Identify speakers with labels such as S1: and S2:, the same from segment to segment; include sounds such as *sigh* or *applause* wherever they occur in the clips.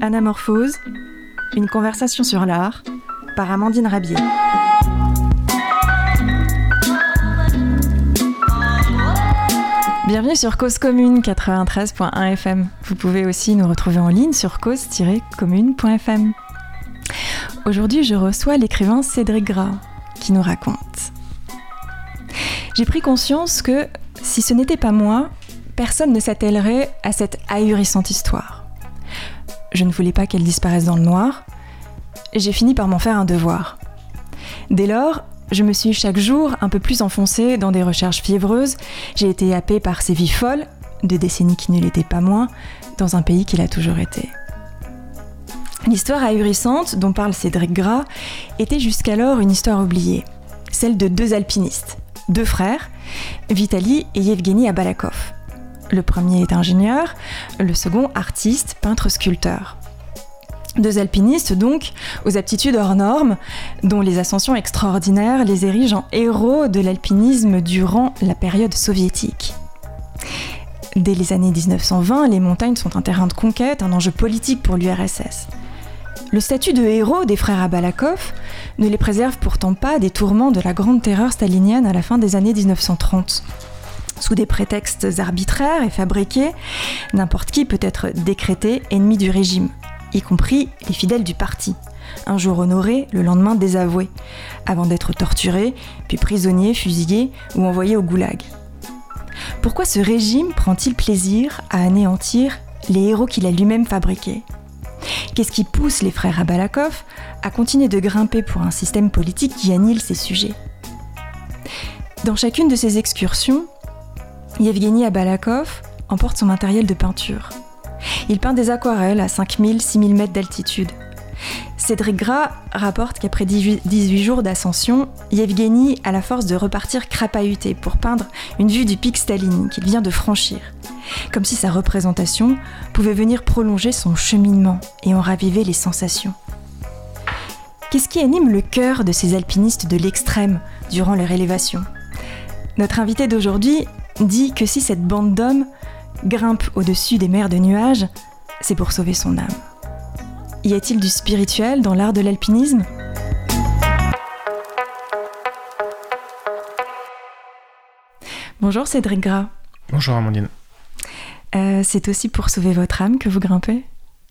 S1: Anamorphose, une conversation sur l'art par Amandine Rabier. Bienvenue sur Cause Commune 93.1 FM. Vous pouvez aussi nous retrouver en ligne sur cause-commune.fm. Aujourd'hui, je reçois l'écrivain Cédric Gras qui nous raconte. J'ai pris conscience que si ce n'était pas moi, personne ne s'attellerait à cette ahurissante histoire. Je ne voulais pas qu'elle disparaisse dans le noir. J'ai fini par m'en faire un devoir. Dès lors, je me suis chaque jour un peu plus enfoncée dans des recherches fiévreuses. J'ai été happée par ces vies folles, de décennies qui ne l'étaient pas moins, dans un pays qui l'a toujours été. L'histoire ahurissante dont parle Cédric Gras était jusqu'alors une histoire oubliée, celle de deux alpinistes, deux frères, Vitali et Yevgeny Abalakov. Le premier est ingénieur, le second artiste, peintre, sculpteur. Deux alpinistes donc, aux aptitudes hors normes, dont les ascensions extraordinaires les érigent en héros de l'alpinisme durant la période soviétique. Dès les années 1920, les montagnes sont un terrain de conquête, un enjeu politique pour l'URSS. Le statut de héros des frères Abalakov ne les préserve pourtant pas des tourments de la grande terreur stalinienne à la fin des années 1930. Sous des prétextes arbitraires et fabriqués, n'importe qui peut être décrété ennemi du régime, y compris les fidèles du parti. Un jour honoré, le lendemain désavoué, avant d'être torturé, puis prisonnier, fusillé ou envoyé au goulag. Pourquoi ce régime prend-il plaisir à anéantir les héros qu'il a lui-même fabriqués? Qu'est-ce qui pousse les frères Abalakov à continuer de grimper pour un système politique qui annihile ces sujets? Dans chacune de ces excursions, Yevgeny Abalakov emporte son matériel de peinture. Il peint des aquarelles à 5000-6000 mètres d'altitude. Cédric Gras rapporte qu'après 18 jours d'ascension, Yevgeny a la force de repartir crapahuté pour peindre une vue du pic Staline qu'il vient de franchir. Comme si sa représentation pouvait venir prolonger son cheminement et en raviver les sensations. Qu'est-ce qui anime le cœur de ces alpinistes de l'extrême durant leur élévation? Notre invité d'aujourd'hui dit que si cette bande d'hommes grimpe au-dessus des mers de nuages, c'est pour sauver son âme. Y a-t-il du spirituel dans l'art de l'alpinisme? Bonjour Cédric Gras.
S2: Bonjour Amandine.
S1: Euh, c'est aussi pour sauver votre âme que vous grimpez?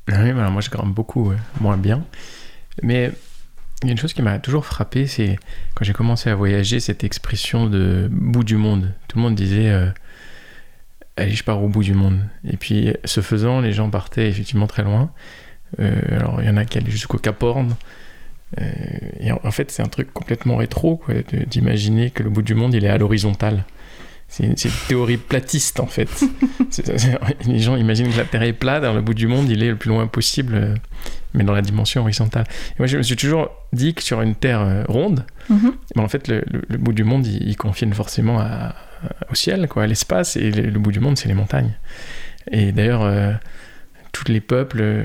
S2: Oui, bah moi je grimpe beaucoup, moins bien. Mais il y a une chose qui m'a toujours frappé, c'est quand j'ai commencé à voyager, cette expression de bout du monde. Tout le monde disait euh, Allez, je pars au bout du monde. Et puis, ce faisant, les gens partaient effectivement très loin. Euh, alors, il y en a qui allaient jusqu'au Cap Horn. Euh, et en, fait, c'est un truc complètement rétro, d'imaginer que le bout du monde, il est à l'horizontale. C'est une, théorie platiste, en fait. *laughs* les gens imaginent que la Terre est plate, alors le bout du monde, il est le plus loin possible, euh, mais dans la dimension horizontale. Et moi, je me suis toujours dit que sur une Terre ronde, mhm. ben, en fait, le, bout du monde, il, il confine forcément à, au ciel, quoi, à l'espace, et le, bout du monde, c'est les montagnes. Et d'ailleurs, euh, tous les peuples, euh,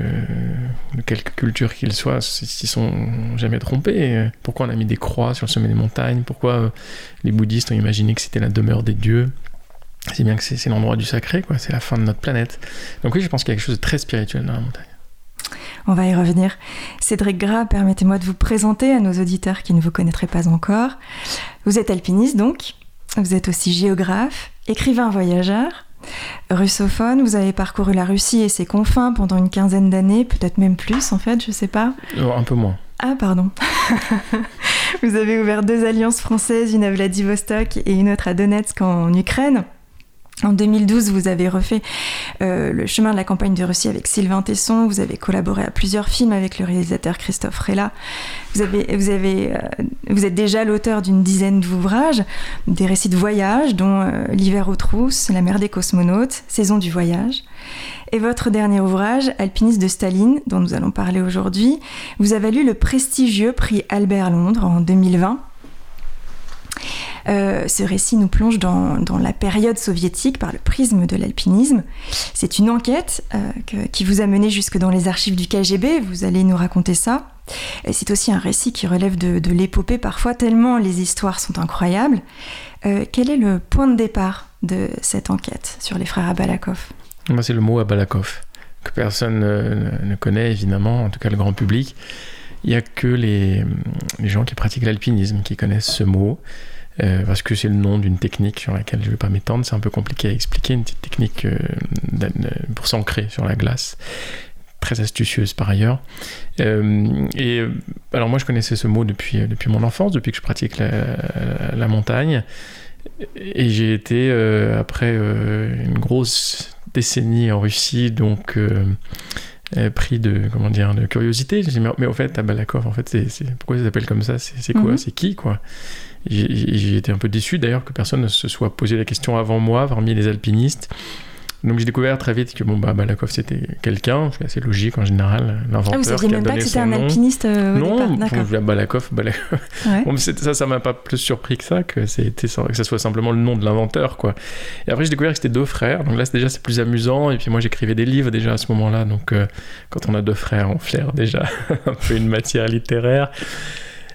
S2: de quelque culture qu'ils soient, s'y sont jamais trompés. Pourquoi on a mis des croix sur le sommet des montagnes? Pourquoi euh, les bouddhistes ont imaginé que c'était la demeure des dieux? C'est bien que c'est l'endroit du sacré, quoi. C'est la fin de notre planète. Donc oui, je pense qu'il y a quelque chose de très spirituel dans la montagne.
S1: On va y revenir. Cédric Gras, permettez-moi de vous présenter à nos auditeurs qui ne vous connaîtraient pas encore. Vous êtes alpiniste donc, vous êtes aussi géographe, écrivain voyageur, russophone. Vous avez parcouru la Russie et ses confins pendant une quinzaine d'années, peut-être même plus en fait, je sais pas.
S2: Euh, un peu moins.
S1: Ah, pardon. *laughs* vous avez ouvert deux alliances françaises, une à Vladivostok et une autre à Donetsk en Ukraine. En 2012, vous avez refait euh, le chemin de la campagne de Russie avec Sylvain Tesson. Vous avez collaboré à plusieurs films avec le réalisateur Christophe Rella. Vous, euh, êtes déjà l'auteur d'une dizaine d'ouvrages, des récits de voyage, dont euh, L'hiver aux trousses, La mer des cosmonautes, Saison du voyage. Et votre dernier ouvrage, Alpiniste de Staline, dont nous allons parler aujourd'hui, vous a valu le prestigieux prix Albert Londres en 2020 euh, ce récit nous plonge dans, la période soviétique par le prisme de l'alpinisme. C'est une enquête euh, qui vous a mené jusque dans les archives du KGB, vous allez nous raconter ça. C'est aussi un récit qui relève de, l'épopée parfois, tellement les histoires sont incroyables. Euh, quel est le point de départ de cette enquête sur les frères Abalakov?
S2: Moi, c'est le mot Abalakov. que personne ne connaît évidemment, en tout cas le grand public. Il n'y a que les, les, gens qui pratiquent l'alpinisme qui connaissent ce mot. Euh, parce que c'est le nom d'une technique sur laquelle je ne vais pas m'étendre, c'est un peu compliqué à expliquer, une petite technique euh, pour s'ancrer sur la glace, très astucieuse par ailleurs. Euh, et alors moi je connaissais ce mot depuis, depuis mon enfance, depuis que je pratique la, la montagne, et j'ai été, après une grosse décennie en Russie, donc pris de comment dire de curiosité. J'ai dit mais, au fait, à Balakov, en fait, c'est, pourquoi ça s'appelle comme ça? C'est quoi? Mhm. C'est qui quoi? J'ai été un peu déçu d'ailleurs que personne ne se soit posé la question avant moi, parmi les alpinistes. Donc j'ai découvert très vite que bon bah Balakov c'était quelqu'un, c'est assez logique en général, l'inventeur. Ah, vous
S1: saviez même pas que c'était un alpiniste euh,
S2: non, Non, Balakov, Balakov. Ouais. bon, ça, ça m'a pas plus surpris que ça, que c'était que ça soit simplement le nom de l'inventeur quoi. Et après j'ai découvert que c'était deux frères, donc là déjà c'est plus amusant. Et puis moi j'écrivais des livres déjà à ce moment-là, donc euh, quand on a deux frères, on flaire déjà *laughs* un peu une matière littéraire.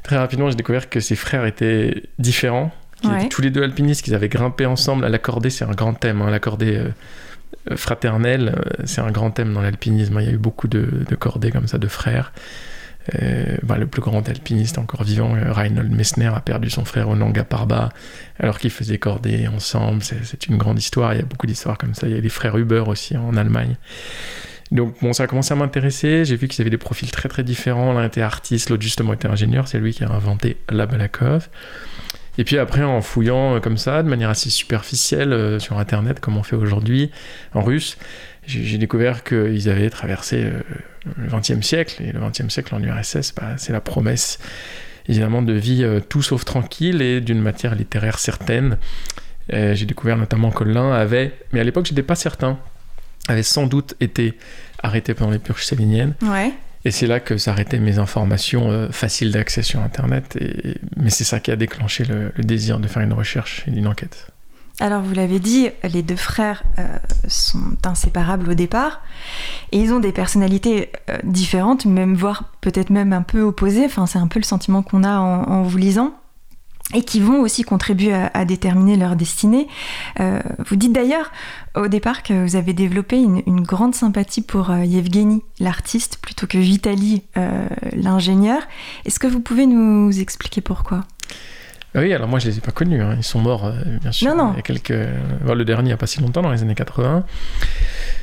S2: Très rapidement, j'ai découvert que ses frères étaient différents, qu'ils étaient tous les deux alpinistes, qu'ils avaient grimpé ensemble. À l'accordé, c'est un grand thème. Hein. L'accordé euh, fraternel, euh, c'est un grand thème dans l'alpinisme. Il y a eu beaucoup de, cordées comme ça, de frères. Euh, bah, le plus grand alpiniste encore vivant, Reinhold Messner, a perdu son frère au Nanga Parbat alors qu'ils faisaient cordées ensemble. C'est une grande histoire. Il y a beaucoup d'histoires comme ça. Il y a les frères Huber aussi en Allemagne. Donc bon, ça a commencé à m'intéresser. J'ai vu qu'ils avaient des profils très très différents. L'un était artiste, l'autre justement était ingénieur. C'est lui qui a inventé la Balakov. Et puis après, en fouillant euh, comme ça, de manière assez superficielle euh, sur Internet, comme on fait aujourd'hui, en russe, j'ai découvert qu'ils avaient traversé euh, le XXe siècle. Et le XXe siècle en URSS, bah, c'est la promesse évidemment de vie tout sauf tranquille et d'une matière littéraire certaine. j'ai découvert notamment que l'un avait, mais à l'époque, j'étais pas certain avait sans doute été arrêté pendant les purges staliniennes.
S1: Ouais.
S2: Et c'est là que s'arrêtaient mes informations euh, faciles d'accès sur Internet. Et... Mais c'est ça qui a déclenché le, désir de faire une recherche et une enquête.
S1: Alors vous l'avez dit, les deux frères euh, sont inséparables au départ et ils ont des personnalités euh, différentes, même voire peut-être même un peu opposées. Enfin, c'est un peu le sentiment qu'on a en vous lisant et qui vont aussi contribuer à, déterminer leur destinée. Euh, vous dites d'ailleurs au départ que vous avez développé une, grande sympathie pour euh, Yevgeny, l'artiste, plutôt que Vitali, euh, l'ingénieur. Est-ce que vous pouvez nous expliquer pourquoi?
S2: Oui, alors moi je les ai pas connus, hein. ils sont morts bien sûr.
S1: Non, non.
S2: Il y a quelques... le dernier il n'y a pas si longtemps, dans les années 80.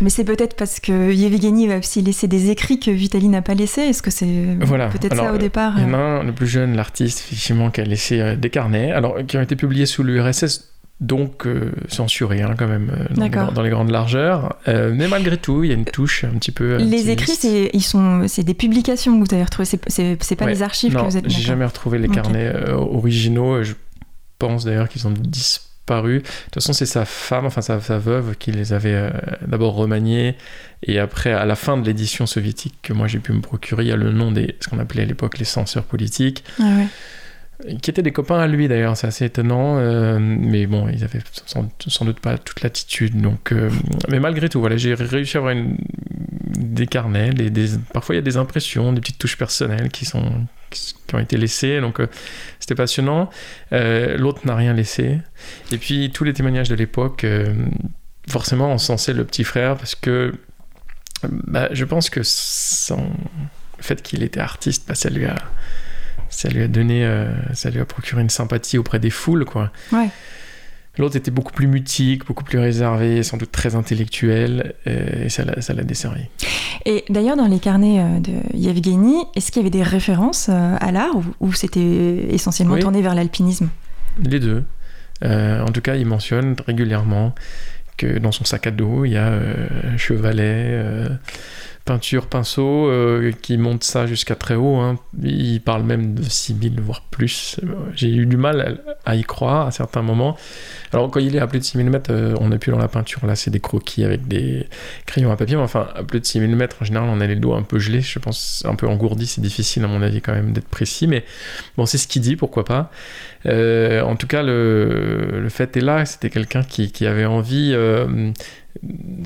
S1: Mais c'est peut-être parce que Yevgeny va aussi laisser des écrits que Vitali n'a pas laissé. Est-ce que c'est peut-être ça au départ
S2: Il y en a un, le plus jeune, l'artiste, effectivement, qui a laissé euh, des carnets, alors qui ont été publiés sous l'URSS, donc euh, censurés hein, quand même euh, dans, les, grandes largeurs. mais malgré tout, il y a une touche un petit peu.
S1: les écrits, c'est ils sont, c'est des publications que vous avez retrouvées. C'est pas les archives que vous êtes.
S2: J'ai jamais retrouvé les carnets originaux. Je pense d'ailleurs qu'ils ont disparu paru. De toute façon, c'est sa femme, enfin sa, veuve, qui les avait euh, d'abord remaniés. Et après, à la fin de l'édition soviétique que moi j'ai pu me procurer, il y a le nom des ce qu'on appelait à l'époque les censeurs politiques.
S1: Ah
S2: qui étaient des copains à lui d'ailleurs, c'est assez étonnant, euh, mais bon, ils avaient sans, doute pas toute l'attitude. Donc, euh, mais malgré tout, voilà, j'ai réussi à avoir une, des carnets, des, parfois il y a des impressions, des petites touches personnelles qui sont qui ont été laissées, donc euh, c'était passionnant. L'autre n'a rien laissé, et puis tous les témoignages de l'époque, forcément, encensaient le petit frère parce que bah, je pense que sans le fait qu'il était artiste, bah, ça lui a ça lui a donné, euh, ça lui a procuré une sympathie auprès des foules, quoi.
S1: Ouais.
S2: L'autre était beaucoup plus mutique, beaucoup plus réservé, sans doute très intellectuel, euh, et ça l'a desservi.
S1: Et d'ailleurs, dans les carnets euh, de Yevgeny, est-ce qu'il y avait des références à l'art ou, c'était essentiellement tourné vers l'alpinisme?
S2: Les deux. en tout cas, il mentionne régulièrement que dans son sac à dos, il y a un chevalet peinture pinceau euh, qui monte ça jusqu'à très haut. Hein. Il parle même de 6000 voire plus. J'ai eu du mal à, y croire à certains moments. Alors quand il est à plus de 6000 mètres, euh, on n'est plus dans la peinture. Là, c'est des croquis avec des crayons à papier. Mais enfin, à plus de 6000 mètres, en général, on a les doigts un peu gelés. Je pense un peu engourdis. C'est difficile, à mon avis, quand même d'être précis. Mais bon, c'est ce qu'il dit, pourquoi pas. Euh, en tout cas, le, fait est là. C'était quelqu'un qui, avait envie,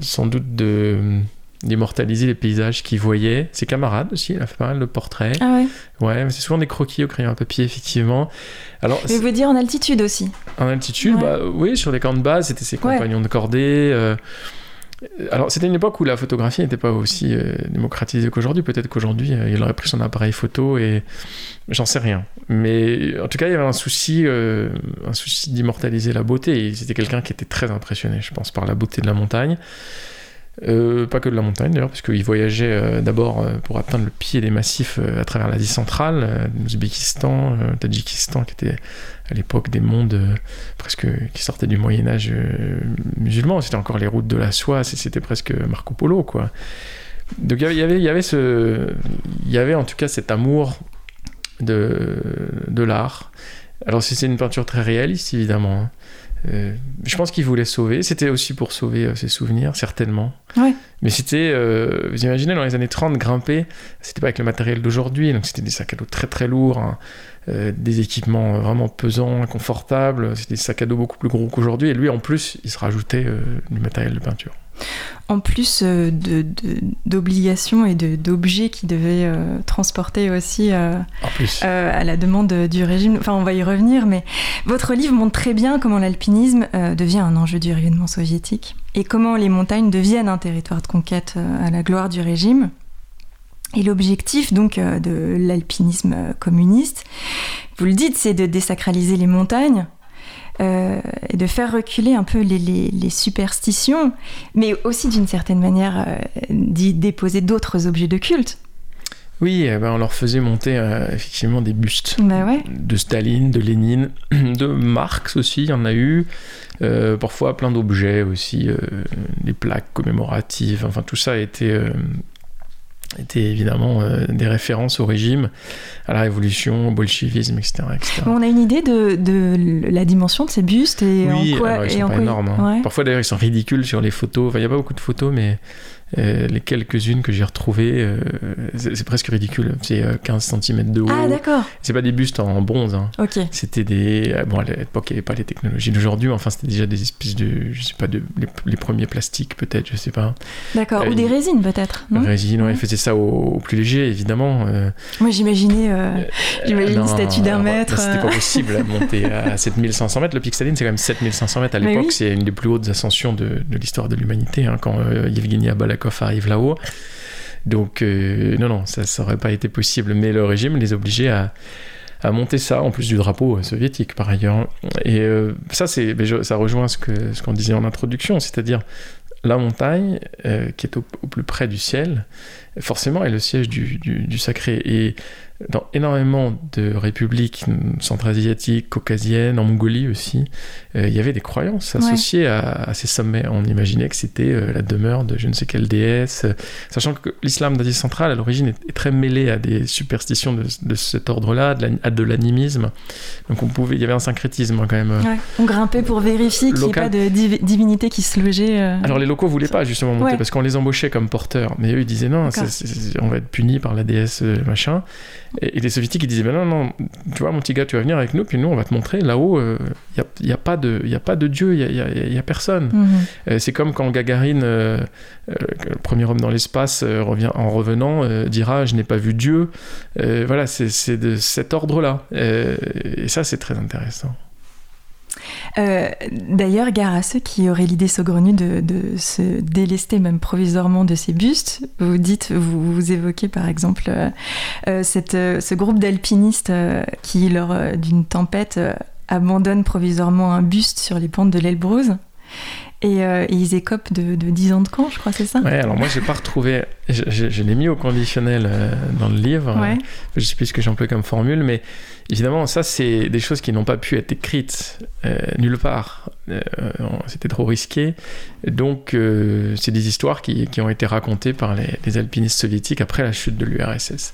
S2: sans doute, de d'immortaliser les paysages qu'il voyait. Ses camarades aussi, il a fait pas mal de portraits.
S1: Ah ouais
S2: Ouais, mais c'est souvent des croquis au crayon à papier, effectivement.
S1: Alors, mais vous dire en altitude aussi
S2: En altitude, bah oui, sur les camps de base, c'était ses compagnons de cordée. Euh, alors, c'était une époque où la photographie n'était pas aussi euh, démocratisée qu'aujourd'hui. Peut-être qu'aujourd'hui, euh, il aurait pris son appareil photo et j'en sais rien. Mais en tout cas, il y avait un souci, euh, un souci d'immortaliser la beauté. Et c'était quelqu'un qui était très impressionné, je pense, par la beauté de la montagne. Euh, pas que de la montagne d'ailleurs, parce qu'il voyageait euh, d'abord euh, pour atteindre le pied des massifs euh, à travers l'Asie centrale, l'Ouzbékistan, le Tadjikistan, qui était à l'époque des mondes presque qui sortaient du Moyen Âge musulman. C'était encore les routes de la soie, c'était presque Marco Polo, quoi. Donc il y avait- en tout cas cet amour de, l'art. Alors c'est une peinture très réaliste, évidemment. hein. Euh, je pense qu'il voulait sauver. C'était aussi pour sauver euh, ses souvenirs, certainement.
S1: Ouais.
S2: Mais c'était, euh, vous imaginez, dans les années 30, grimper, c'était pas avec le matériel d'aujourd'hui, donc c'était des sacs à dos très très lourds, hein, des équipements vraiment pesants, inconfortables, c'était des sacs à dos beaucoup plus gros qu'aujourd'hui, et lui en plus, il se rajoutait du matériel de peinture.
S1: En plus euh, de- de- d'obligations et d'objets qui devaient euh, transporter aussi euh, euh, à la demande du régime. Enfin, on va y revenir, mais votre livre montre très bien comment l'alpinisme devient un enjeu du rayonnement soviétique et comment les montagnes deviennent un territoire de conquête à la gloire du régime. Et l'objectif donc de l'alpinisme communiste, vous le dites, c'est de désacraliser les montagnes euh, et de faire reculer un peu les, les- les superstitions, mais aussi d'une certaine manière euh, d'y déposer d'autres objets de culte.
S2: Oui, eh ben, on leur faisait monter euh, effectivement des bustes.
S1: Bah ouais.
S2: de Staline, de Lénine, *clears throat* de Marx aussi, il y en a eu. Euh, parfois plein d'objets aussi, euh, des plaques commémoratives, enfin tout ça a été, était évidemment euh, des références au régime, à la révolution, au bolchevisme, etc.
S1: on a une idée de, de la dimension de ces bustes et
S2: oui,
S1: en quoi,
S2: alors ils sont pas énormes. hein.
S1: Ouais.
S2: Parfois d'ailleurs ils sont ridicules sur les photos. Enfin, il n'y a pas beaucoup de photos, mais euh, les quelques-unes que j'ai retrouvées, euh, c'est presque ridicule. C'est euh, 15 cm de haut.
S1: Ah d'accord.
S2: c'est pas des bustes en bronze. hein.
S1: Ok.
S2: C'était des. ah, Bon, à l'époque, il n'y avait pas les technologies d'aujourd'hui. Enfin, c'était déjà des espèces de. Je sais pas, de, les, les premiers plastiques, peut-être, je sais pas.
S1: D'accord.
S2: Euh,
S1: Ou des résines peut-être. non?
S2: Résine, ouais, ils faisaient ça au, au plus léger, évidemment. euh,
S1: Moi j'imaginais, euh, une statue d'un
S2: alors,
S1: mètre.
S2: bah, C'était
S1: euh.
S2: pas possible de monter à *laughs* 7500 mètres. Le pic Staline, c'est quand même 7500 mètres à l'époque.
S1: oui.
S2: C'est une des plus hautes ascensions de, de l'histoire de l'humanité, hein, quand euh, Yevgeny Arrive là-haut. Donc, euh, non, non, ça, ça aurait pas été possible. Mais le régime les obligeait à, à monter ça, en plus du drapeau euh, soviétique, par ailleurs. Et euh, ça, c'est, ça rejoint ce, qu'on disait en introduction, c'est-à-dire la montagne, qui est au, au plus près du ciel, forcément est le siège du, du- du sacré. Et dans énormément de républiques centra-asiatiques, caucasiennes, en Mongolie aussi, euh, il y avait des croyances associées à, à ces sommets. On imaginait que c'était euh, la demeure de je ne sais quelle déesse, euh, sachant que l'islam d'Asie centrale, à l'origine, est, est très mêlé à des superstitions de, de cet ordre-là, à de l'animisme. Donc on pouvait, il y avait un syncrétisme hein, quand même.
S1: Ouais. On grimpait pour vérifier qu'il n'y ait pas de divi- divinité qui se logeait.
S2: Alors les locaux voulaient pas justement monter
S1: Ouais.
S2: parce qu'on les embauchait comme porteurs, mais eux ils disaient non, on va être punis par la déesse machin. Et, et les soviétiques ils disaient ben non non, tu vois mon petit gars, tu vas venir avec nous puis nous on va te montrer là-haut, il n'y a, y a pas de y a pas de dieu, il y a, y a- y a personne.
S1: Mhm.
S2: Euh, c'est comme quand Gagarine, euh, euh, le premier homme dans l'espace, euh, revient en revenant euh, dira je n'ai pas vu Dieu. Euh, voilà, c'est de cet ordre-là. Euh, et ça c'est très intéressant.
S1: Euh, D'ailleurs, gare à ceux qui auraient l'idée saugrenue de, se délester même provisoirement de ces bustes. Vous dites, vous, vous évoquez par exemple euh, euh, ce groupe d'alpinistes qui, lors d'une tempête, abandonne provisoirement un buste sur les pentes de l'Elbrouz. Et, euh, et ils écopent de, de 10 ans de camp, je crois, c'est ça?
S2: Ouais, alors moi j'ai pas retrouvé, je, je- je l'ai mis au conditionnel euh, dans le livre.
S1: Ouais.
S2: je sais plus ce que j'emploie comme formule, mais évidemment, ça, c'est des choses qui n'ont pas pu être écrites euh, nulle part. Euh, C'était trop risqué. Donc, euh, c'est des histoires qui, qui ont été racontées par les, les alpinistes soviétiques après la chute de l'URSS.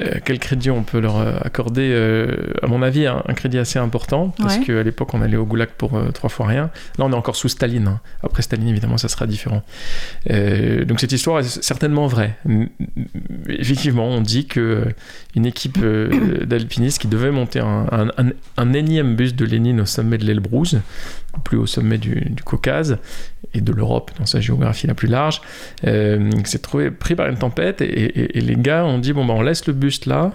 S2: Euh, quel crédit on peut leur euh, accorder euh, À mon avis, un, un crédit assez important, parce
S1: Ouais.
S2: qu'à l'époque, on allait au goulag pour trois fois rien. Là, on est encore sous Staline. hein. Après Staline, évidemment, ça sera différent. Donc, cette histoire est certainement vraie. Effectivement, on dit que euh, une équipe *coughs* d'alpinistes qui devait monter un, un- un- un énième buste de Lénine au sommet de l'Elbrouz, plus au sommet du, du Caucase et de l'Europe dans sa géographie la plus large, euh, s'est trouvé pris par une tempête et, et- et les gars ont dit bon bah on laisse le buste là.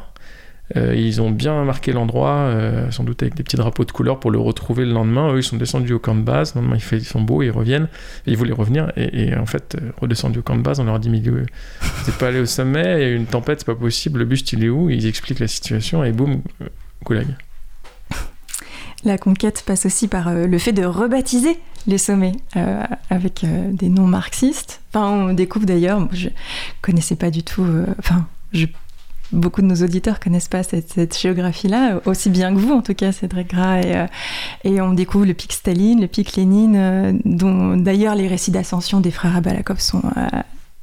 S2: Euh, ils ont bien marqué l'endroit, euh, sans doute avec des petits drapeaux de couleur pour le retrouver le lendemain. Eux, ils sont descendus au camp de base. Le lendemain, ils sont beaux, ils reviennent. Ils voulaient revenir. Et, en fait, euh, redescendus au camp de base, on leur dit, mais n'êtes pas allé au sommet, une tempête, c'est pas possible. Le buste, il est où? Ils expliquent la situation et boum, goulag.
S1: La conquête passe aussi par le fait de rebaptiser les sommets avec des noms marxistes. Enfin, on découvre d'ailleurs, je connaissais pas du tout. Enfin, je- beaucoup de nos auditeurs connaissent pas cette, cette géographie-là, aussi bien que vous en tout cas, Cédric Gras. Et, euh, et on découvre le pic Staline, le pic Lénine, euh, dont d'ailleurs les récits d'ascension des frères Abalakov sont euh,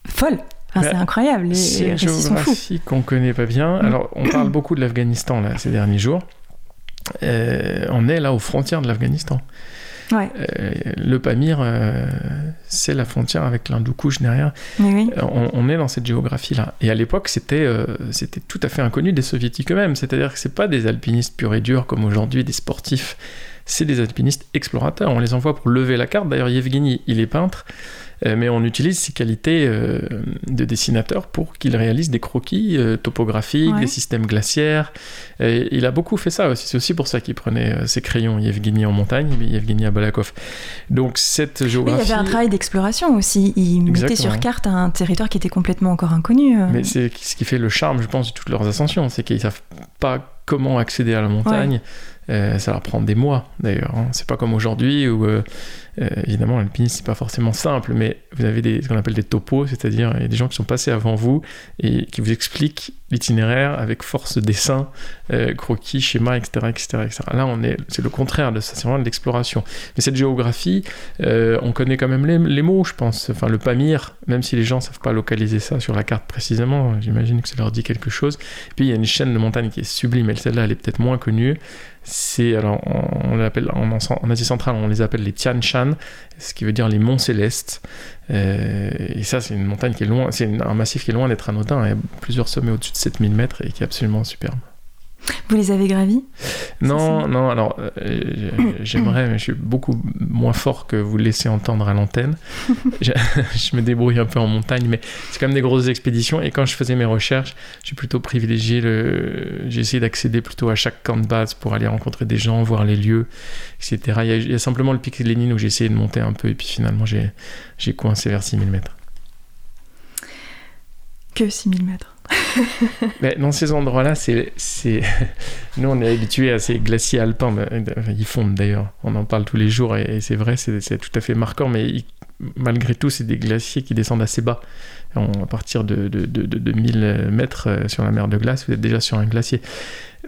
S1: folles. Enfin,
S2: Bah,
S1: c'est incroyable, les,
S2: C'est
S1: les récits sont fous.
S2: qu'on connaît pas bien.
S1: Mm.
S2: Alors, on parle beaucoup de l'Afghanistan là ces derniers jours. On est là aux frontières de l'Afghanistan.
S1: Ouais,
S2: Euh, le Pamir, euh, c'est la frontière avec l'Hindoukouche derrière.
S1: oui.
S2: Euh, On, on est dans cette géographie-là. Et à l'époque, c'était euh, c'était tout à fait inconnu des soviétiques eux-mêmes. C'est-à-dire que c'est pas des alpinistes purs et durs comme aujourd'hui, des sportifs. C'est des alpinistes explorateurs. On les envoie pour lever la carte. D'ailleurs, Yevgeny, il est peintre. Euh, Mais on utilise ses qualités euh, de dessinateur pour qu'il réalise des croquis euh, topographiques,
S1: Ouais.
S2: des systèmes glaciaires. Et il a beaucoup fait ça aussi. C'est aussi pour ça qu'il prenait ses crayons Yevgeny en montagne, mais Yevgeny à Balakov. Donc cette
S1: Oui, il y
S2: géographie.
S1: avait un travail d'exploration aussi. Il mettait
S2: Exactement.
S1: sur carte un territoire qui était complètement encore inconnu.
S2: Mais c'est ce qui fait le charme, je pense, de toutes leurs ascensions, c'est qu'ils savent pas comment accéder à la montagne. Euh, ça leur prend des mois, d'ailleurs. hein. C'est pas comme aujourd'hui où, euh, euh, évidemment, l'alpinisme c'est pas forcément simple, mais vous avez des, ce qu'on appelle des topos, c'est-à-dire des gens qui sont passés avant vous et qui vous expliquent l'itinéraire avec force de dessin, euh, croquis, schéma, etc., etc.. Là, on est, c'est le contraire de ça, c'est vraiment de l'exploration. Mais cette géographie, euh, on connaît quand même les, mots, je pense. Enfin, le Pamir, même si les gens savent pas localiser ça sur la carte précisément, j'imagine que ça leur dit quelque chose. Puis il y a une chaîne de montagne qui est sublime, et celle-là, elle est peut-être moins connue. C'est alors on, l'appelle en, en Asie centrale, on les appelle les Tian Shan, ce qui veut dire les monts célestes. Euh, et ça, c'est une montagne qui est loin, c'est un massif qui est loin d'être anodin. Il y a plusieurs sommets au-dessus de 7000 mètres et qui est absolument superbe.
S1: Vous les avez gravis?
S2: Non, non, alors euh, j'ai- j'aimerais, mais je suis beaucoup moins fort que vous le laissez entendre à l'antenne. *laughs* je, je me débrouille un peu en montagne, mais c'est quand même des grosses expéditions. Et quand je faisais mes recherches, j'ai plutôt privilégié le. J'ai essayé d'accéder plutôt à chaque camp de base pour aller rencontrer des gens, voir les lieux, etc. Il y a, il y a simplement le pic Lénine où j'ai essayé de monter un peu, et puis finalement j'ai coincé vers 6000 mètres.
S1: Que 6000 mètres.
S2: Mais dans ces endroits-là, c'est, c'est... *laughs* nous on est habitués à ces glaciers alpins. mais, euh, Ils fondent d'ailleurs. On en parle tous les jours et, c'est vrai, c'est, c'est tout à fait marquant. Mais ils- malgré tout, c'est des glaciers qui descendent assez bas. On- à partir de, de, de, de- de 1000 mètres euh, sur la mer de glace, vous êtes déjà sur un glacier.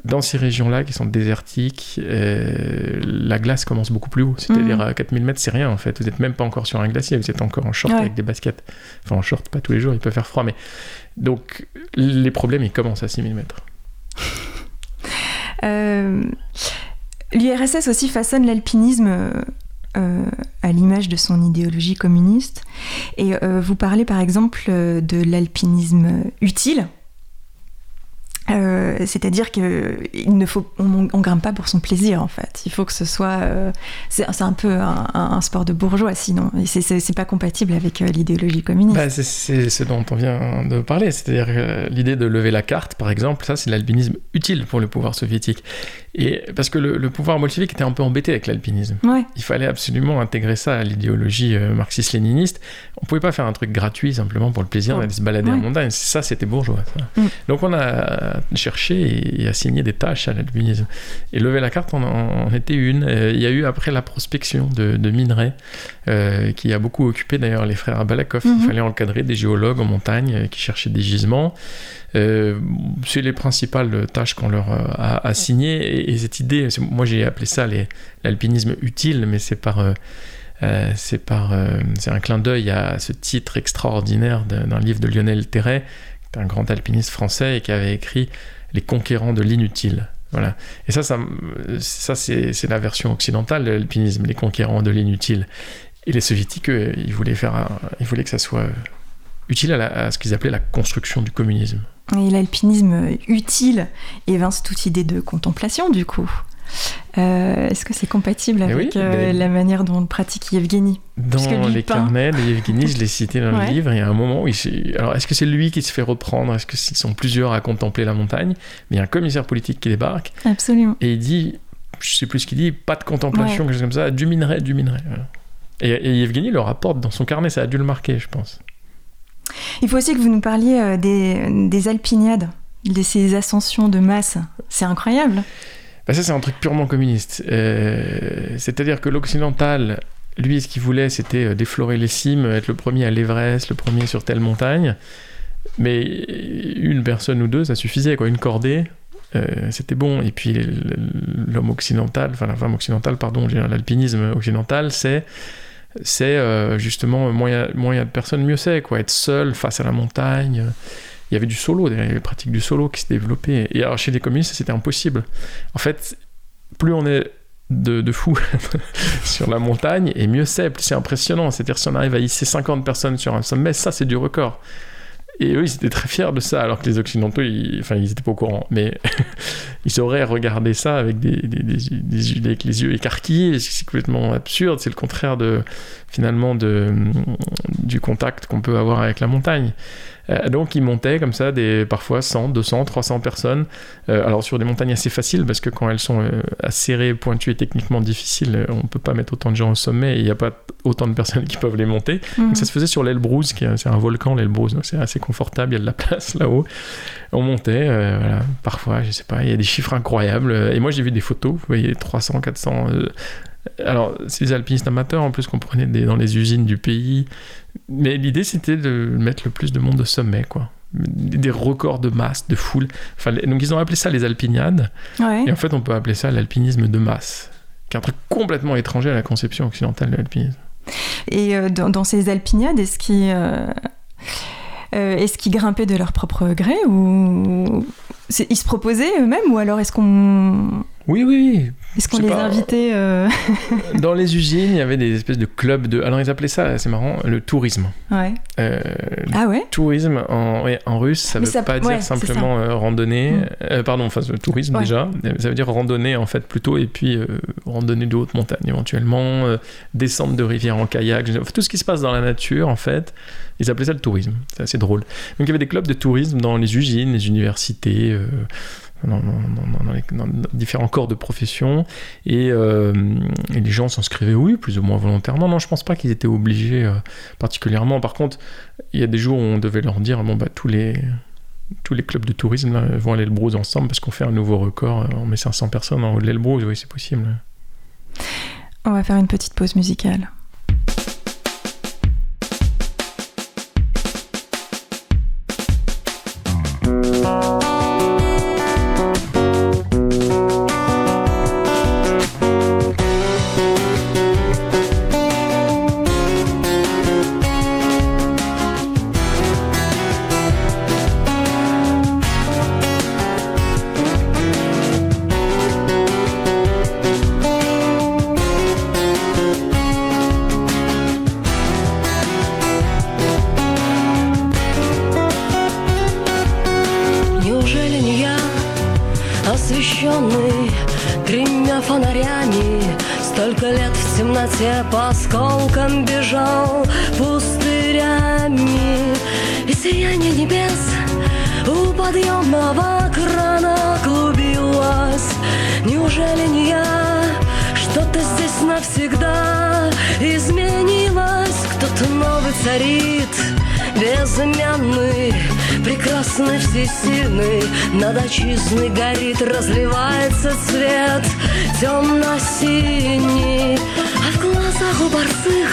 S2: Dans ces régions-là qui sont désertiques, euh, la glace commence beaucoup plus haut. C'est-à-dire
S1: Mhm.
S2: à 4000 mètres, c'est rien en fait. Vous n'êtes même pas encore sur un glacier, vous êtes encore en short
S1: Ouais.
S2: avec des baskets. Enfin, en short, pas tous les jours, il peut faire froid, mais. Donc, les problèmes, ils commencent à 6000 mètres.
S1: L'URSS aussi façonne l'alpinisme euh, euh, à l'image de son idéologie communiste. Et euh, vous parlez par exemple de l'alpinisme utile. Euh, C'est-à-dire que il ne faut, on, on grimpe pas pour son plaisir en fait. Il faut que ce soit, euh, c'est c'est un peu un, un- un sport de bourgeois sinon. Et c'est- c'est c'est pas compatible avec euh, l'idéologie communiste.
S2: Bah, c'est, ce dont on vient de parler. C'est-à-dire l'idée de lever la carte, par exemple, ça, c'est l'alpinisme utile pour le pouvoir soviétique. Et parce que le, le pouvoir bolchevique était un peu embêté avec l'alpinisme.
S1: Ouais.
S2: Il fallait absolument intégrer ça à l'idéologie marxiste-léniniste. On pouvait pas faire un truc gratuit simplement pour le plaisir d'aller se balader en montagne. Ça, c'était bourgeois. ça.
S1: Mm.
S2: Donc on a cherché et, assigné des tâches à l'alpinisme. Et lever la carte en, en était une. Euh, il y a eu après la prospection de, de minerais, euh, qui a beaucoup occupé d'ailleurs les frères Abalakov.
S1: Mhm.
S2: Il fallait encadrer des géologues en montagne euh, qui cherchaient des gisements. Euh, c'est les principales tâches qu'on leur a assignées. Et, et cette idée, moi j'ai appelé ça l'alpinisme utile, mais c'est par... euh, euh, euh, c'est un clin d'œil à ce titre extraordinaire d'un livre de Lionel Terray, qui est un grand alpiniste français et qui avait écrit Les conquérants de l'inutile. Voilà. Et ça, ça, ça c'est la version occidentale de l'alpinisme, les conquérants de l'inutile. Et les soviétiques, eux, ils voulaient, faire ils voulaient que ça soit utile à, à ce qu'ils appelaient la construction du communisme.
S1: Et l'alpinisme utile évince toute idée de contemplation, du coup. Est-ce que c'est compatible
S2: Eh
S1: avec
S2: oui, ben-
S1: la manière dont on pratique Yevgeny
S2: Dans les
S1: peint.
S2: carnets de Yevgeny, je l'ai cité dans
S1: Ouais.
S2: le livre, il y a un moment où il s'est- Alors, est-ce que c'est lui qui se fait reprendre? Est-ce que sont plusieurs à contempler la montagne? Mais il y a un commissaire politique qui débarque
S1: Absolument.
S2: et il dit, je sais plus ce qu'il dit, pas de contemplation, quelque chose comme ça, du minerai, du minerai. Voilà. Et, et Yevgeny le rapporte dans son carnet, ça a dû le marquer, je pense.
S1: Il faut aussi que vous nous parliez euh, des, des alpiniades, de ces ascensions de masse. C'est incroyable.
S2: Bah, ça, c'est un truc purement communiste. Euh, C'est-à-dire que l'occidental, lui, ce qu'il voulait, c'était euh, déflorer les cimes, être le premier à l'Everest, le premier sur telle montagne. Mais une personne ou deux, ça suffisait, quoi. Une cordée, euh, c'était bon. Et puis l'homme occidental, enfin la femme occidentale, pardon, l'alpinisme occidental, c'est justement moins il y a de personnes, mieux c'est, quoi. Être seul face à la montagne. Il y avait du solo, d'ailleurs, il y avait la pratique du solo qui se développait. Et alors chez les communistes, c'était impossible. En fait, plus on est de, de fous *laughs* sur la montagne, et mieux c'est, plus c'est impressionnant. C'est-à-dire si on arrive à hisser 50 personnes sur un sommet, ça c'est du record. Et eux, ils étaient très fiers de ça, alors que les Occidentaux, ils, enfin, ils étaient pas au courant. Mais *laughs* ils auraient regardé ça avec, des, des- des- des- avec les yeux écarquillés. C'est complètement absurde. C'est le contraire de, finalement, de, du contact qu'on peut avoir avec la montagne. Euh, donc, ils montaient comme ça, des, parfois 100, 200, 300 personnes. Euh, alors, sur des montagnes assez faciles, parce que quand elles sont euh, acérées, pointues et techniquement difficiles, euh, on peut pas mettre autant de gens au sommet et il n'y a pas autant de personnes *laughs* qui peuvent les monter. Donc ça se faisait sur l'Elbrouz, qui est, c'est un volcan, l'Elbrouz, donc c'est assez confortable, il y a de la *laughs* place là-haut. On montait, voilà, parfois, je sais pas, il y a des chiffres incroyables. Et moi, j'ai vu des photos, vous voyez, 300, 400. euh, alors, des alpinistes amateurs en plus qu'on prenait des- dans les usines du pays. Mais l'idée, c'était de mettre le plus de monde au sommet, quoi. Des records de masse, de foule. Enfin, donc, ils ont appelé ça les alpiniades.
S1: Ouais.
S2: Et en fait, on peut appeler ça l'alpinisme de masse, qui est un truc complètement étranger à la conception occidentale de l'alpinisme.
S1: Et euh, dans, dans ces alpiniades, est-ce qu'ils euh, euh, est-ce qu'ils grimpaient de leur propre gré ou ils se proposaient eux-mêmes ou alors est-ce qu'on
S2: Oui, oui,
S1: est-ce qu'on les
S2: pas.
S1: invitait euh, *laughs*
S2: Dans les usines, il y avait des espèces de clubs de. Alors, ils appelaient ça, c'est marrant, le tourisme.
S1: Ouais.
S2: Euh,
S1: Ah ouais.
S2: tourisme en, ouais, en russe, ça
S1: Mais
S2: veut
S1: ça-
S2: pas
S1: ouais,
S2: dire simplement euh, randonnée.
S1: Mm.
S2: euh, pardon, enfin, le tourisme
S1: Ouais.
S2: déjà. Ça veut dire randonnée en fait plutôt, et puis randonnée de haute montagne éventuellement, descente de rivière en kayak, tout ce qui se passe dans la nature en fait. Ils appelaient ça le tourisme. C'est assez drôle. Donc il y avait des clubs de tourisme dans les usines, les universités. Dans, différents corps de profession. Et, euh, et les gens s'inscrivaient oui plus ou moins volontairement. Non je pense pas qu'ils étaient obligés euh, particulièrement. Par contre il y a des jours où on devait leur dire bon bah tous les tous les clubs de tourisme là, vont aller le Brouze ensemble parce qu'on fait un nouveau record euh, on met 500 personnes en haut de l'Elbrus oui c'est possible.
S1: On va faire une petite pause musicale.
S3: Всесильный, над отчизной горит, разливается цвет темно-синий, а в глазах у борцых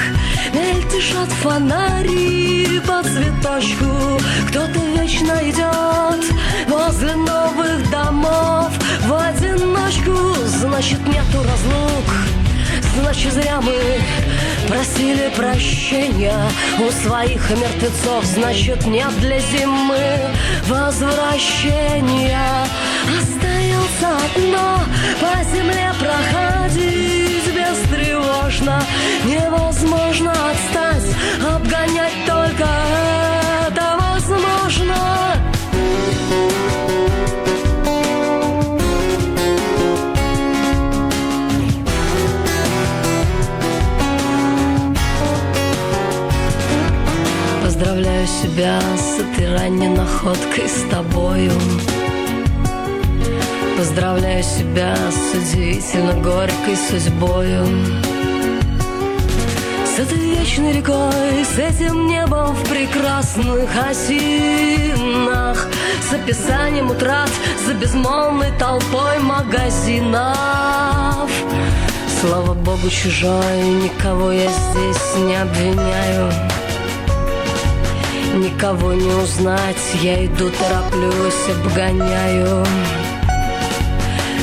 S3: мельтешат фонари по цветочку, кто-то вечно идет возле новых домов в одиночку, значит нету разлук. Значит, зря мы просили прощения у своих мертвецов. Значит, нет для зимы возвращения Остается одно. По земле проходить Бестревожно. Невозможно отстать Обгонять только это возможно. Поздравляю себя находкой с тобою. Поздравляю себя с удивительно горькой судьбою. С этой вечной рекой, с этим небом в прекрасных осинах. С описанием утрат, за безмолвной толпой магазинов. Слава Богу, чужой, никого я здесь не обвиняю Никого не узнать, я иду, тороплюсь, обгоняю.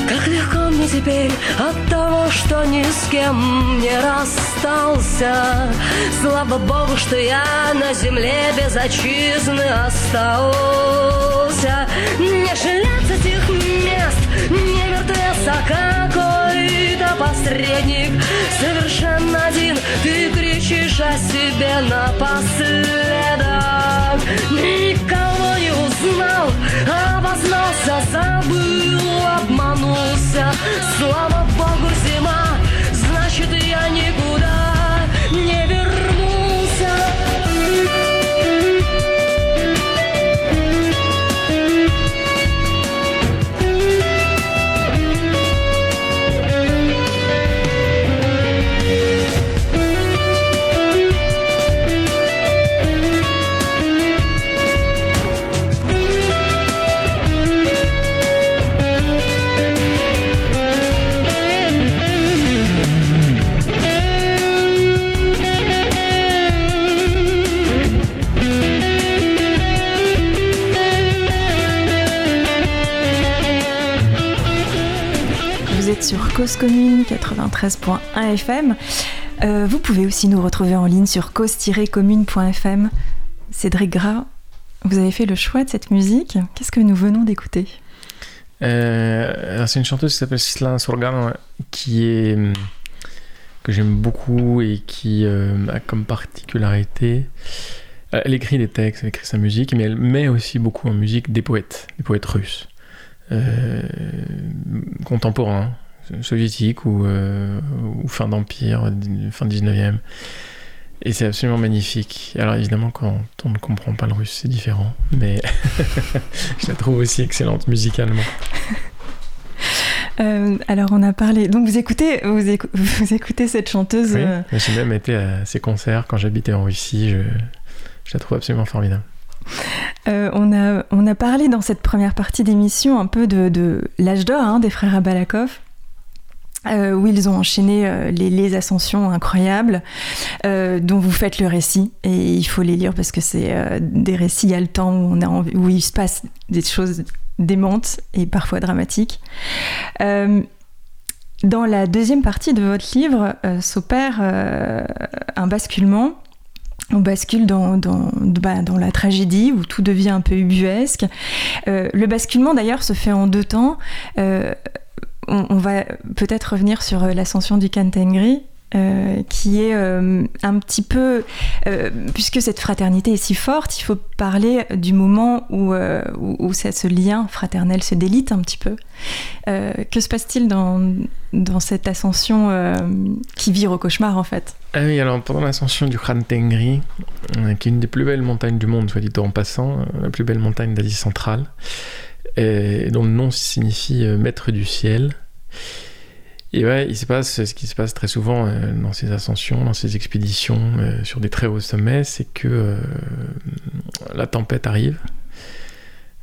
S3: Как легко мне теперь от того, что ни с кем не расстался. Слава Богу, что я на земле без отчизны остался. Не жалеться этих мест, не мертвец, а какой-то посредник Совершенно один, ты кричишь о себе напоследок. Никого не узнал, обознался, забыл, обманулся. Слава Богу, зима, значит я никуда
S1: Cause Commune 93.1 FM. Euh, vous pouvez aussi nous retrouver en ligne sur cause-commune.fm. Cédric Gras, vous avez fait le choix de cette musique. Qu'est-ce que nous venons d'écouter?
S2: Euh, c'est une chanteuse qui s'appelle Sisla Sorgan, qui est que j'aime beaucoup et qui euh, a comme particularité. Elle écrit des textes, elle écrit sa musique, mais elle met aussi beaucoup en musique des poètes, des poètes russes, contemporains, soviétiques ou, euh, ou fin d'Empire, fin 19e. Et c'est absolument magnifique. Alors évidemment, quand on ne comprend pas le russe, c'est différent, mais *laughs* je la trouve aussi excellente musicalement. *laughs*
S1: Euh, Alors, on a parlé. Donc, vous écoutez, vous, écou- *laughs* vous écoutez cette chanteuse.
S2: Oui,
S1: euh,
S2: j'ai même été à ses concerts quand j'habitais en Russie. Je, je la trouve absolument formidable.
S1: Euh, on, a, on a parlé dans cette première partie d'émission un peu de, de l'âge d'or hein, des frères Abalakov. Euh, où ils ont enchaîné euh, les, ascensions incroyables, euh, dont vous faites le récit. Et il faut les lire parce que c'est des récits, a le temps où, on a envie- où il se passe des choses démentes et parfois dramatiques. Dans la deuxième partie de votre livre s'opère un basculement on bascule dans, bah, dans la tragédie où tout devient un peu ubuesque. Le basculement d'ailleurs se fait en deux temps. On, va peut-être revenir sur euh, l'ascension du Kantengri. euh, qui est euh, un petit peu, puisque cette fraternité est si forte, il faut parler du moment où, où, ce lien fraternel se délite un petit peu. Que se passe-t-il dans, dans cette ascension qui vire au cauchemar en fait?
S2: Ah oui, alors pendant l'ascension du Khan Tengri, qui est une des plus belles montagnes du monde, soit dit en passant, la plus belle montagne d'Asie centrale, et dont le nom signifie maître du ciel. Et ouais, il se passe ce qui se passe très souvent euh, dans ces ascensions, dans ces expéditions euh, sur des très hauts sommets, c'est que euh, la tempête arrive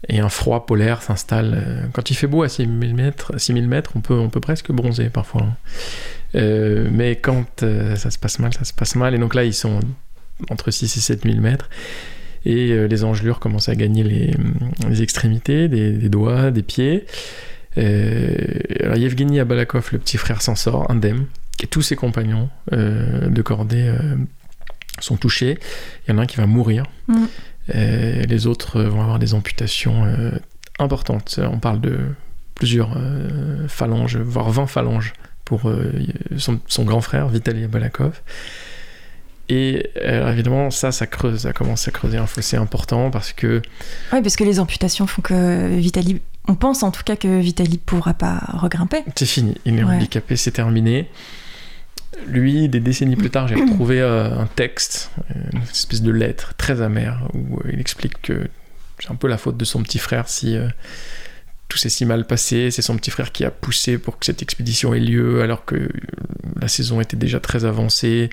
S2: et un froid polaire s'installe. Quand il fait beau à 6000 mètres, 6000 mètres on, peut, on peut presque bronzer parfois. hein. Mais quand ça se passe mal, ça se passe mal. Et donc là, ils sont entre 6 et 7000 mètres. Et les engelures commencent à gagner les, extrémités, des doigts, des pieds. Euh, alors Yevgeny Abalakov, le petit frère, s'en sort, indemne. Et tous ses compagnons euh, de cordée euh, sont touchés. Il y en a un qui va mourir.
S1: Mm.
S2: Euh, les autres vont avoir des amputations euh, importantes. On parle de plusieurs euh, phalanges, voire 20 phalanges pour euh, son, son grand frère, Vitaly Abalakov. Et évidemment, ça, ça creuse, ça commence à creuser un fossé important parce que
S1: Oui, parce que les amputations font que Vitali. On pense en tout cas que Vitali pourra pas regrimper.
S2: c'est fini, il est
S1: Ouais.
S2: handicapé, c'est terminé. Lui, des décennies plus tard, j'ai *coughs* retrouvé euh, un texte, euh, une espèce de lettre très amère où il explique que c'est un peu la faute de son petit frère si tout s'est si mal passé. C'est son petit frère qui a poussé pour que cette expédition ait lieu alors que la saison était déjà très avancée,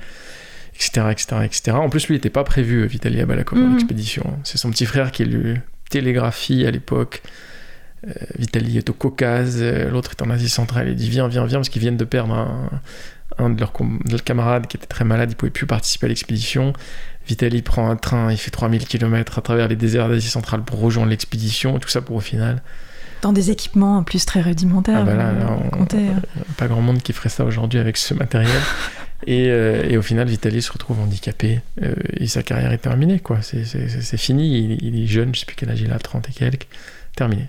S2: etc. etc., etc. En plus, lui, il n'était pas prévu, Vitaly Abalakov,
S1: Mhm.
S2: l'expédition. C'est son petit frère qui lui télégraphie à l'époque. Euh, Vitaly est au Caucase, euh, l'autre est en Asie centrale. Il dit Viens, viens, viens, parce qu'ils viennent de perdre un, un de, leurs com- de leurs camarades qui était très malade, il pouvait plus participer à l'expédition. Vitaly prend un train, il fait 3000 km à travers les déserts d'Asie centrale pour rejoindre l'expédition, tout ça pour au final
S1: Dans des équipements en plus très rudimentaires.
S2: Ah bah là, on-
S1: hein.
S2: pas grand monde qui ferait ça aujourd'hui avec ce matériel. *laughs* Et, euh, et au final, Vitaly se retrouve handicapé euh, et sa carrière est terminée. quoi. C'est- fini. Il, il est jeune, je sais plus quel âge il a, 30 et quelques. Terminé.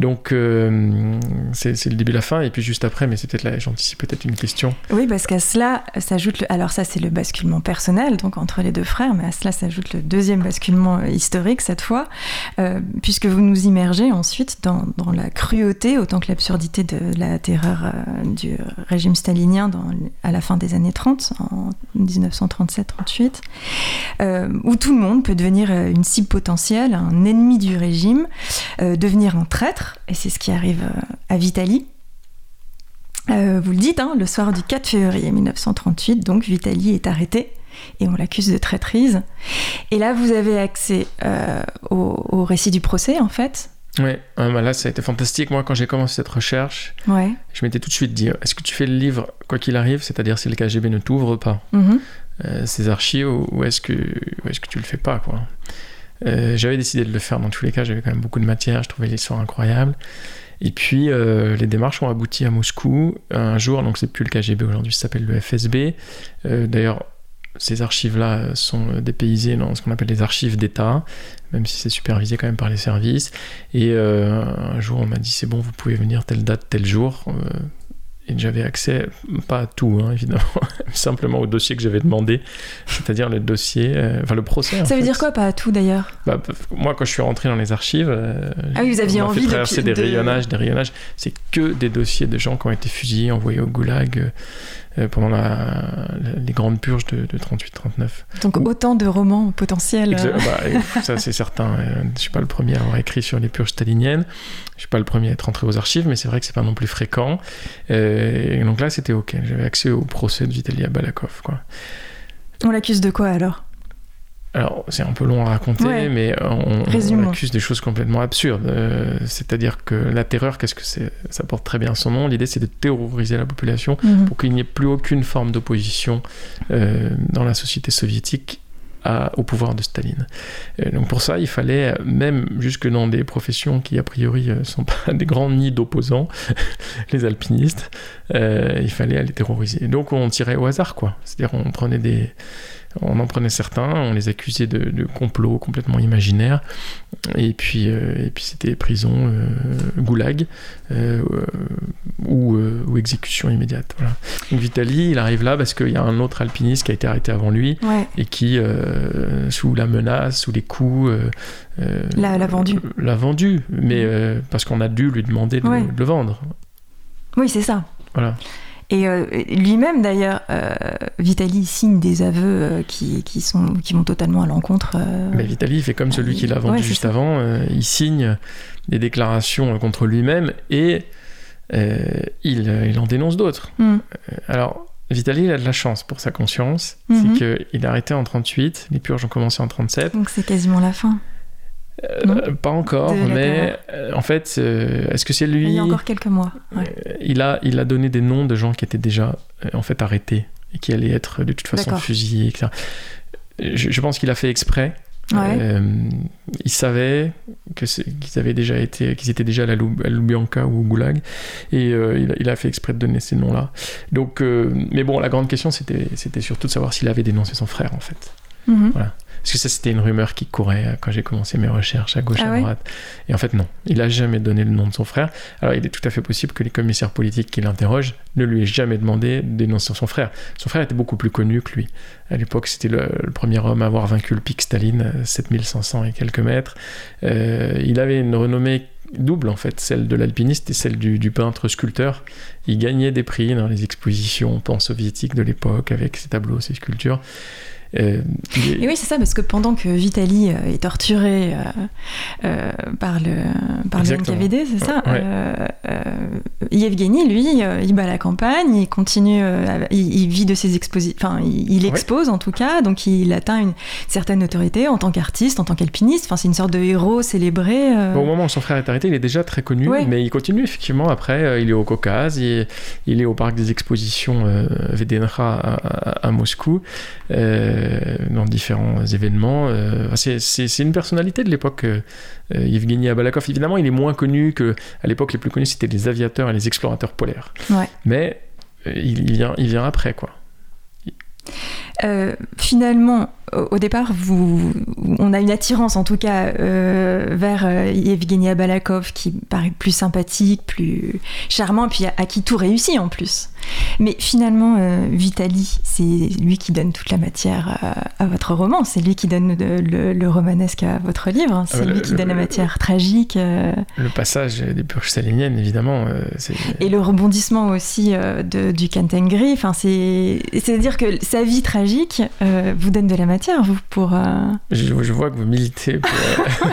S2: Donc, euh, c'est le début la fin. Et puis juste après, mais c'est peut-être j'anticipe peut-être une question.
S1: Oui, parce qu'à cela s'ajoute. Alors, ça, c'est le basculement personnel, donc entre les deux frères, mais à cela s'ajoute le deuxième basculement historique, cette fois, euh, puisque vous nous immergez ensuite dans, dans la cruauté, autant que l'absurdité de la terreur euh, du régime stalinien à la fin des années 30, en 1937-38, euh, où tout le monde peut devenir une cible potentielle, un ennemi du régime, devenir un traître, et c'est ce qui arrive euh, à Vitali. Euh, vous le dites, hein, le soir du 4 février 1938, donc Vitali est arrêté et on l'accuse de traîtrise. Et là, vous avez accès euh, au, au récit du procès, en fait.
S2: Ah, bah là, ça a été fantastique. Moi, quand j'ai commencé cette recherche,
S1: Ouais.
S2: je m'étais tout de suite dit est-ce que tu fais le livre quoi qu'il arrive, c'est-à-dire si le KGB ne t'ouvre pas euh, ces archives ou, ou est-ce que, est-ce que tu le fais pas quoi? Euh, J'avais décidé de le faire dans tous les cas, j'avais quand même beaucoup de matière, je trouvais l'histoire incroyable. Et puis euh, les démarches ont abouti à Moscou un jour, donc c'est plus le KGB aujourd'hui, ça s'appelle le FSB. Euh, D'ailleurs, ces archives-là sont dépaysées dans ce qu'on appelle les archives d'État, même si c'est supervisé quand même par les services. Et un jour, on m'a dit c'est bon, vous pouvez venir telle date, tel jour. Et j'avais accès, pas à tout, hein, évidemment, *laughs* simplement au dossier que j'avais demandé, c'est-à-dire le dossier, euh, enfin le procès.
S1: Ça veut
S2: fait.
S1: dire quoi, pas à tout d'ailleurs?
S2: Bah, moi, quand je suis rentré dans les archives, euh,
S1: Ah oui, vous aviez
S2: on
S1: envie
S2: fait
S1: de-
S2: traverser des
S1: de-
S2: rayonnages, des rayonnages. C'est que des dossiers de gens qui ont été fusillés, envoyés au goulag euh, pendant la- les grandes purges de, de 38-39.
S1: Donc autant de romans potentiels.
S2: Exa-
S1: euh,
S2: bah, ça, c'est certain. Euh, Je suis pas le premier à avoir écrit sur les purges staliniennes. Je suis pas le premier à être rentré aux archives, mais c'est vrai que c'est pas non plus fréquent. Euh, et donc là, c'était ok. J'avais accès au procès de Vitaly Balakov, quoi.
S1: On l'accuse de quoi alors?
S2: Alors, c'est un peu long à raconter,
S1: Ouais.
S2: mais on, on accuse des choses complètement absurdes. Euh, C'est-à-dire que la terreur, qu'est-ce que c'est? Ça porte très bien son nom. L'idée, c'est de terroriser la population
S1: Mhm.
S2: pour qu'il n'y ait plus aucune forme d'opposition euh, dans la société soviétique à- au pouvoir de Staline. Euh, donc pour ça, il fallait, euh, même jusque dans des professions qui a priori ne sont pas *laughs* des grands nids d'opposants, *laughs* les alpinistes, euh, il fallait aller terroriser. Donc on tirait au hasard, quoi. C'est-à-dire on prenait des... On en prenait certains, on les accusait de, de complots complètement imaginaires, et puis, euh, et puis c'était prison, euh, goulag, euh, ou, ou exécution immédiate. Voilà. Donc Vitali, il arrive là parce qu'il y a un autre alpiniste qui a été arrêté avant lui
S1: Ouais.
S2: et qui, sous la menace, sous les coups,
S1: L'a- l'a vendu.
S2: L'a vendu, mais euh, parce qu'on a dû lui demander de,
S1: Ouais.
S2: de le vendre.
S1: Oui, c'est ça.
S2: Voilà.
S1: Et euh, lui-même, d'ailleurs, euh, Vitali signe des aveux euh, qui, qui, sont, qui vont totalement à l'encontre. euh,
S2: Mais Vitali il fait comme celui qui l'a vendu
S1: Ouais,
S2: juste
S1: ça.
S2: avant. il signe des déclarations contre lui-même et il, il en dénonce d'autres.
S1: hmm.
S2: Alors, Vitali, il a de la chance pour sa conscience. C'est qu'il est arrêté en 38, les purges ont commencé en 37.
S1: Donc c'est quasiment la fin.
S2: Euh, pas encore, mais euh, en fait, euh, est-ce que c'est lui
S1: Il y a encore quelques mois. ouais.
S2: Il, a, il a donné des noms de gens qui étaient déjà euh, en fait arrêtés et qui allaient être de toute façon fusillés, etc. Je, je pense qu'il a fait exprès.
S1: Ouais.
S2: Euh, il savait que qu'ils avaient déjà été, qu'ils étaient déjà à la Lubyanka ou au Goulag, et euh, il, a, il a fait exprès de donner ces noms-là. Donc, euh, mais bon, la grande question c'était, c'était surtout de savoir s'il avait dénoncé son frère en fait.
S1: Mhm.
S2: Parce que ça, c'était une rumeur qui courait euh, quand j'ai commencé mes recherches à gauche,
S1: Ah
S2: à
S1: ouais
S2: droite. Et en fait, non. Il n'a jamais donné le nom de son frère. Alors, il est tout à fait possible que les commissaires politiques qui l'interrogent ne lui aient jamais demandé de dénoncer son frère. Son frère était beaucoup plus connu que lui. À l'époque, c'était le, le premier homme à avoir vaincu le pic Staline, euh, 7500 et quelques mètres. Euh, il avait une renommée double, en fait, celle de l'alpiniste et celle du, du peintre sculpteur. Il gagnait des prix dans les expositions pan-soviétiques de l'époque avec ses tableaux, ses sculptures. Euh,
S1: Et oui, c'est ça, parce que pendant que Vitali euh, est torturé euh, par le, par le. NKVD, c'est ça
S2: Ouais.
S1: Yevgeny, lui, il bat la campagne, il continue, il, il vit de ses expositions, enfin, il, il
S2: Ouais.
S1: expose en tout cas, donc il atteint une certaine notoriété en tant qu'artiste, en tant qu'alpiniste, enfin, c'est une sorte de héros célébré.
S2: Au moment où son frère est arrêté, il est déjà très connu,
S1: Ouais.
S2: mais il continue effectivement. Après, il est au Caucase, il, il est au parc des expositions Vedenra à, à- à Moscou, euh, dans différents événements. euh, c'est- une personnalité de l'époque, euh, euh, Yevgeny Abalakov. Évidemment, il est moins connu que à l'époque. Les plus connus, c'était les aviateurs et les explorateurs polaires.
S1: Ouais.
S2: Mais euh, il, il vient, il vient après, quoi.
S1: Euh, finalement, au départ, vous, on a une attirance en tout cas euh, vers euh, Yevgeny Abalakov qui paraît plus sympathique, plus charmant, puis à, à qui tout réussit en plus. Mais finalement, euh, Vitali, c'est lui qui donne toute la matière à, à votre roman, c'est lui qui donne le, le- le romanesque à votre livre, c'est
S2: Ah bah,
S1: lui
S2: le-
S1: qui donne la matière tragique. euh,
S2: Le passage des purges staliniennes, évidemment, euh, c'est.
S1: et le rebondissement aussi euh, de, du Cantengri, enfin c'est, c'est-à-dire que sa vie tragique euh, vous donne de la matière, vous, pour, euh,
S2: Je, je vois que vous militez pour.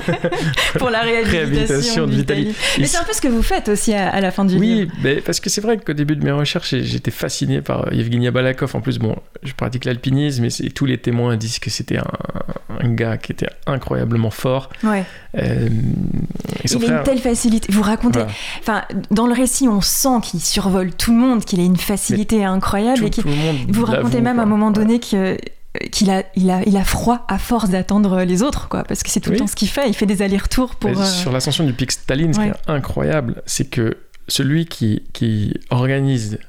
S2: euh, *laughs*
S1: pour la *laughs* réhabilitation, de. Vitali. Mais c'est un peu ce que vous faites aussi à, à la fin du livre.
S2: Oui, parce que c'est vrai qu'au début de mes recherches, j'étais fasciné par Yevgeny Abalakov. En plus, bon, je pratique l'alpinisme, et tous les témoins disent que c'était un, un gars qui était incroyablement fort.
S1: Ouais.
S2: Euh, et son
S1: Il a
S2: frère,
S1: une telle facilité. Vous racontez,
S2: voilà,
S1: dans le récit, on sent qu'il survole tout le monde, qu'il a une facilité incroyable
S2: tout,
S1: et
S2: tout le monde.
S1: Vous racontez même à un moment
S2: Ouais.
S1: Que qu'il a, il a, il a froid à force d'attendre les autres, quoi, parce que c'est tout le temps ce qu'il fait. Il fait des allers-retours pour. Euh,
S2: Sur l'ascension du pic Staline, ce
S1: Ouais.
S2: qui est incroyable, c'est que celui qui, qui organise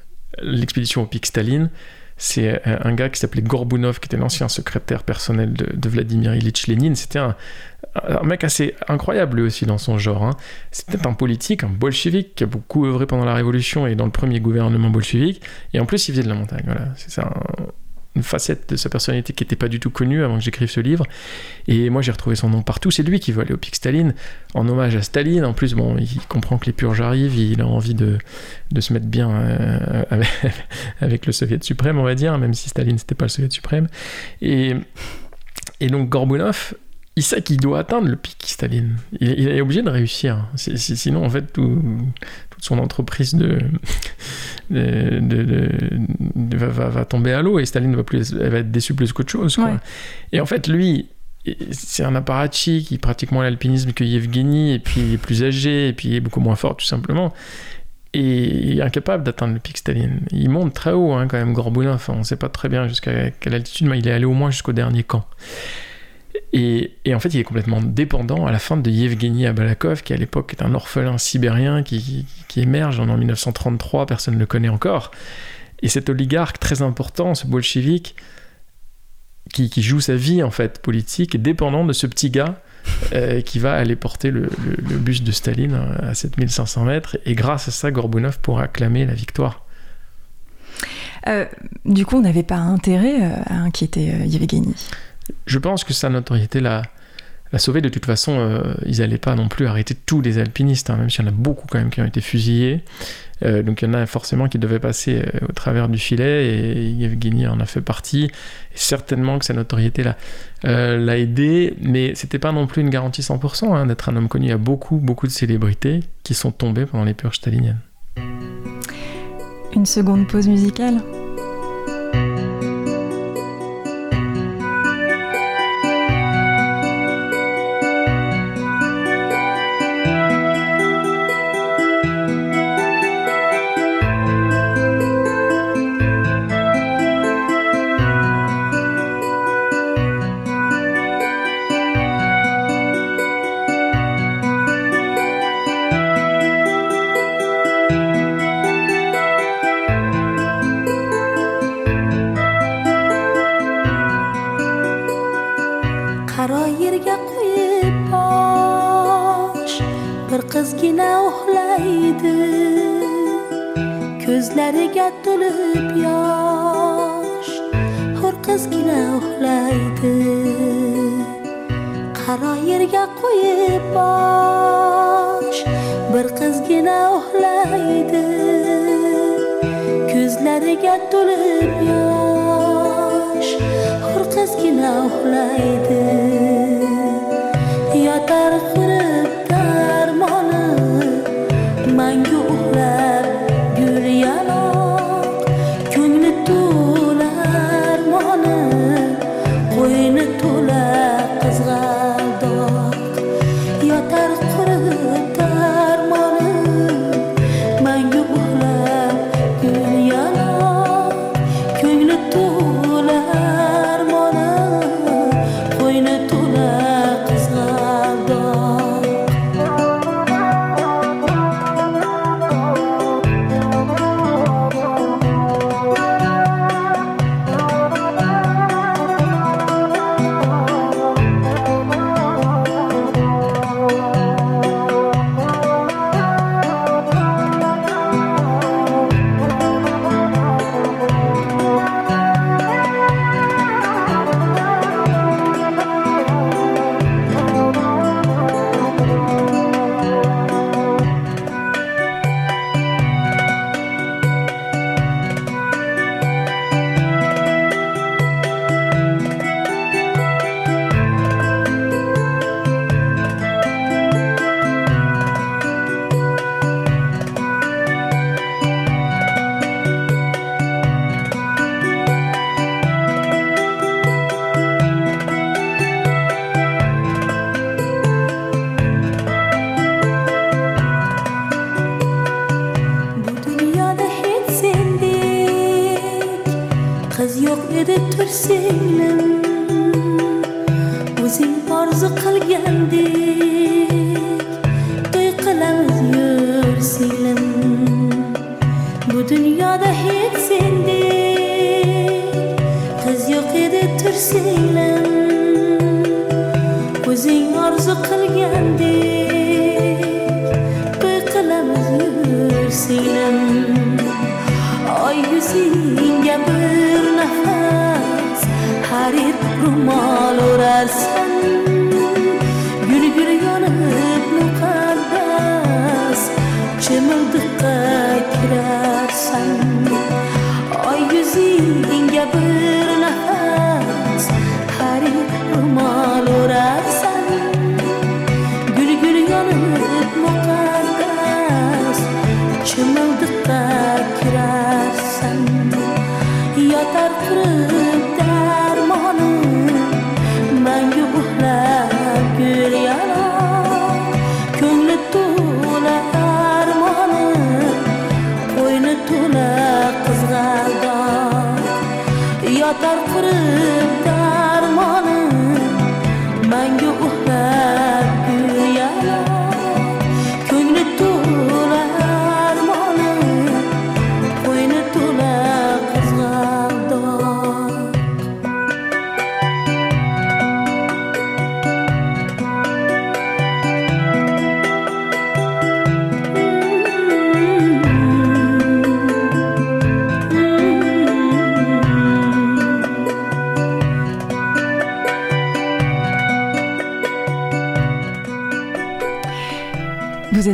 S2: l'expédition au pic Staline, c'est euh, un gars qui s'appelait Gorbunov, qui était l'ancien secrétaire personnel de, de Vladimir Ilyich Lénine. C'était un, un mec assez incroyable lui aussi dans son genre. hein. C'était un politique, un bolchevique qui a beaucoup œuvré pendant la Révolution et dans le premier gouvernement bolchevique. Et en plus, il faisait de la montagne. Voilà, c'est ça. un- une facette de sa personnalité qui n'était pas du tout connue avant que j'écrive ce livre. Et moi, j'ai retrouvé son nom partout. C'est lui qui veut aller au pic Staline, en hommage à Staline. En plus, bon, il comprend que les purges arrivent, il a envie de, de se mettre bien euh, avec, *laughs* le Soviet suprême, on va dire, même si Staline, c'était pas le Soviet suprême. Et, et donc, Gorbunov, il sait qu'il doit atteindre le pic Staline. Il, est obligé de réussir. Si- si- sinon, en fait, tout- toute son entreprise de, de- de- de- de- va, tomber à l'eau et Staline va, plus, elle va être déçue plus qu'autre chose. quoi.
S1: Ouais.
S2: Et en fait, lui, c'est un apparatchik qui pratique moins l'alpinisme que Yevgeny, et puis il est plus âgé, et puis il est beaucoup moins fort, tout simplement. Et il est incapable d'atteindre le pic Staline. Il monte très haut, hein, quand même, Gorbunov. On ne sait pas très bien jusqu'à quelle altitude, mais il est allé au moins jusqu'au dernier camp. Et, en fait, il est complètement dépendant à la fin de Yevgeny Abalakov, qui à l'époque est un orphelin sibérien qui, émerge en 1933, personne ne le connaît encore. Et cet oligarque très important, ce bolchevique, qui, joue sa vie en fait politique, est dépendant de ce petit gars euh, qui va aller porter le, buste de Staline à 7500 mètres. Et grâce à ça, Gorbunov pourra acclamer la victoire.
S1: euh, du coup, on n'avait pas intérêt euh, à inquiéter euh, Yevgeny.
S2: Je pense que sa notoriété l'a, sauvé. De toute façon, euh, ils n'allaient pas non plus arrêter tous les alpinistes, hein, même s'il y en a beaucoup quand même qui ont été fusillés. Euh, donc il y en a forcément qui devaient passer euh, au travers du filet et Yevgeny en a fait partie. Certainement que sa notoriété l'a, l'a aidé, mais c'était pas non plus une garantie 100% hein, d'être un homme connu. Il y a beaucoup, beaucoup de célébrités qui sont tombées pendant les purges staliniennes.
S1: Une seconde pause musicale.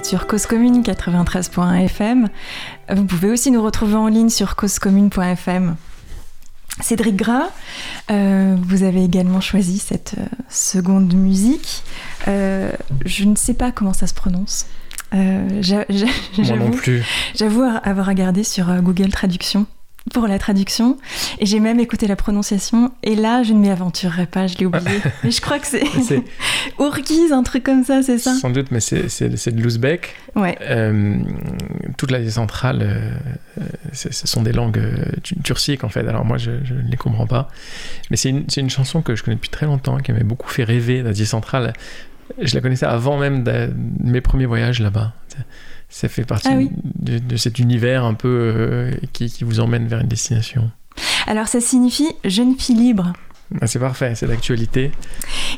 S1: Sur Cause Commune 93.1 FM. Vous pouvez aussi nous retrouver en ligne sur causecommune.fm. Cédric Gras, euh, vous avez également choisi cette euh, seconde musique. Euh, je ne sais pas comment ça se prononce.
S2: Moi non
S1: J'avoue
S2: plus.
S1: j'avoue avoir regardé sur Google Traduction pour la traduction et j'ai même écouté la prononciation et là je ne m'y aventurerai pas, je l'ai oublié. *laughs* Mais je crois que c'est
S2: C'est *laughs*
S1: Ourkiz, un truc comme ça, c'est ça?
S2: Sans doute, mais c'est de l'ouzbek.
S1: Ouais.
S2: Euh, toute l'Asie centrale, euh, ce sont des langues euh, tu- turciques en fait. Alors moi, je je ne les comprends pas. Mais c'est une, c'est une chanson que je connais depuis très longtemps, qui m'avait beaucoup fait rêver d'Asie centrale. Je la connaissais avant même de mes premiers voyages là-bas. Ça fait partie
S1: Ah oui.
S2: de, de cet univers un peu euh, qui, qui vous emmène vers une destination.
S1: Alors ça signifie jeune fille libre.
S2: Ah, c'est parfait, c'est d'actualité.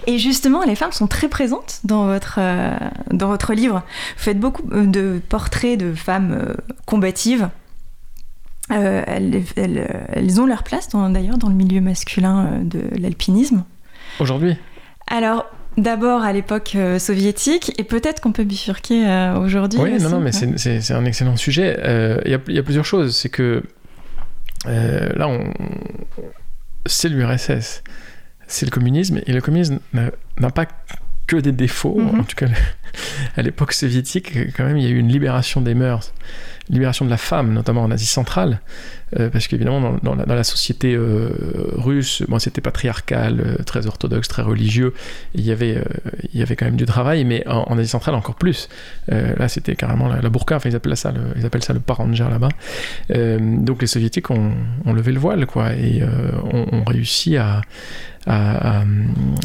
S1: Et justement, les femmes sont très présentes dans votre, euh, dans votre livre. Vous faites beaucoup euh, de portraits de femmes euh, combatives. Elles, elles- elles ont leur place dans- d'ailleurs dans le milieu masculin de l'alpinisme.
S2: Aujourd'hui,
S1: Alors, d'abord à l'époque euh, soviétique, et peut-être qu'on peut bifurquer euh, aujourd'hui.
S2: Oui, non,
S1: aussi,
S2: non, mais c'est- un excellent sujet. Euh, Il y, a, il y a plusieurs choses. C'est que là, on... c'est l'URSS. c'est le communisme. Et le communisme n'a n'a pas que des défauts.
S1: Mhm.
S2: En tout cas, à l'époque soviétique, quand même, il y a eu une libération des mœurs, libération de la femme, notamment en Asie centrale, euh, parce qu'évidemment, dans, la, société euh, russe, bon, c'était patriarcal, euh, très orthodoxe, très religieux. Il y avait, il y avait quand même du travail, mais en, Asie centrale encore plus. Là, c'était carrément la, la. Enfin, ils appellent ça le, ils appellent ça le là-bas. Donc, les soviétiques ont, levé le voile, quoi, et ont, réussi à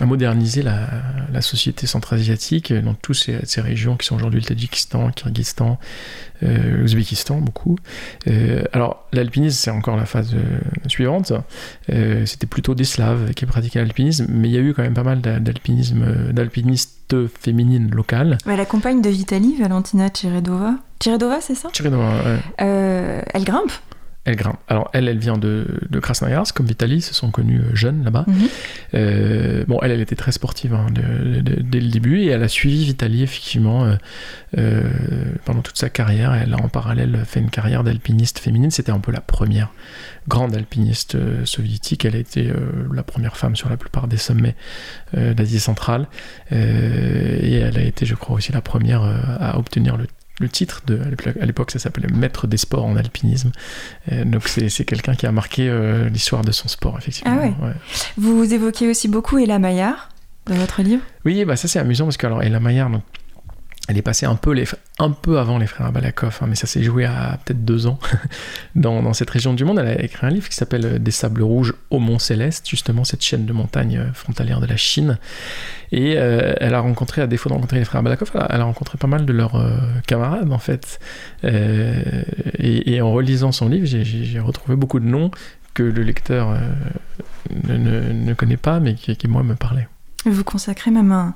S2: moderniser la, société centra-asiatique dans toutes ces, régions qui sont aujourd'hui le Tadjikistan, le Kyrgyzstan, euh, l'Ouzbékistan, beaucoup. Alors, l'alpinisme, c'est encore la phase euh, suivante. Euh, C'était plutôt des Slaves qui pratiquaient l'alpinisme, mais il y a eu quand même pas mal d'a- d'alpinisme, euh, d'alpinistes féminines locales.
S1: Ouais, la compagne de Vitali, Valentina Tcheredova. Tcheredova, c'est ça?
S2: Ouais.
S1: Elle grimpe
S2: Elle grimpe. Alors, elle, elle vient de, de Krasnoyarsk, comme Vitaly, se sont connus euh, jeunes là-bas.
S1: Mhm.
S2: Euh, bon, elle, elle était très sportive hein, de- de- dès le début et elle a suivi Vitaly effectivement euh, euh, pendant toute sa carrière. Elle a en parallèle fait une carrière d'alpiniste féminine. C'était un peu la première grande alpiniste soviétique. Elle a été la première femme sur la plupart des sommets d'Asie centrale et elle a été, je crois, aussi la première à obtenir le le titre de à l'époque- ça s'appelait maître des sports en alpinisme Euh, donc c'est c'est quelqu'un qui a marqué euh, l'histoire de son sport effectivement
S1: Ah ouais. Vous évoquez aussi beaucoup Ella Maillard dans votre livre.
S2: Oui, bah ça c'est amusant parce que alors Ella Maillard, donc, elle est passée un peu, avant les frères Balakov, hein, mais ça s'est joué à peut-être deux ans *laughs* dans, cette région du monde. Elle a écrit un livre qui s'appelle euh, Des sables rouges au Mont Céleste, justement cette chaîne de montagnes euh, frontalière de la Chine. Et euh, elle a rencontré, à défaut de rencontrer les frères Balakov, elle a, rencontré pas mal de leurs camarades en fait. Et, en relisant son livre, j'ai- retrouvé beaucoup de noms que le lecteur ne connaît pas, mais qui, qui moi me parlaient.
S1: Vous consacrez même un,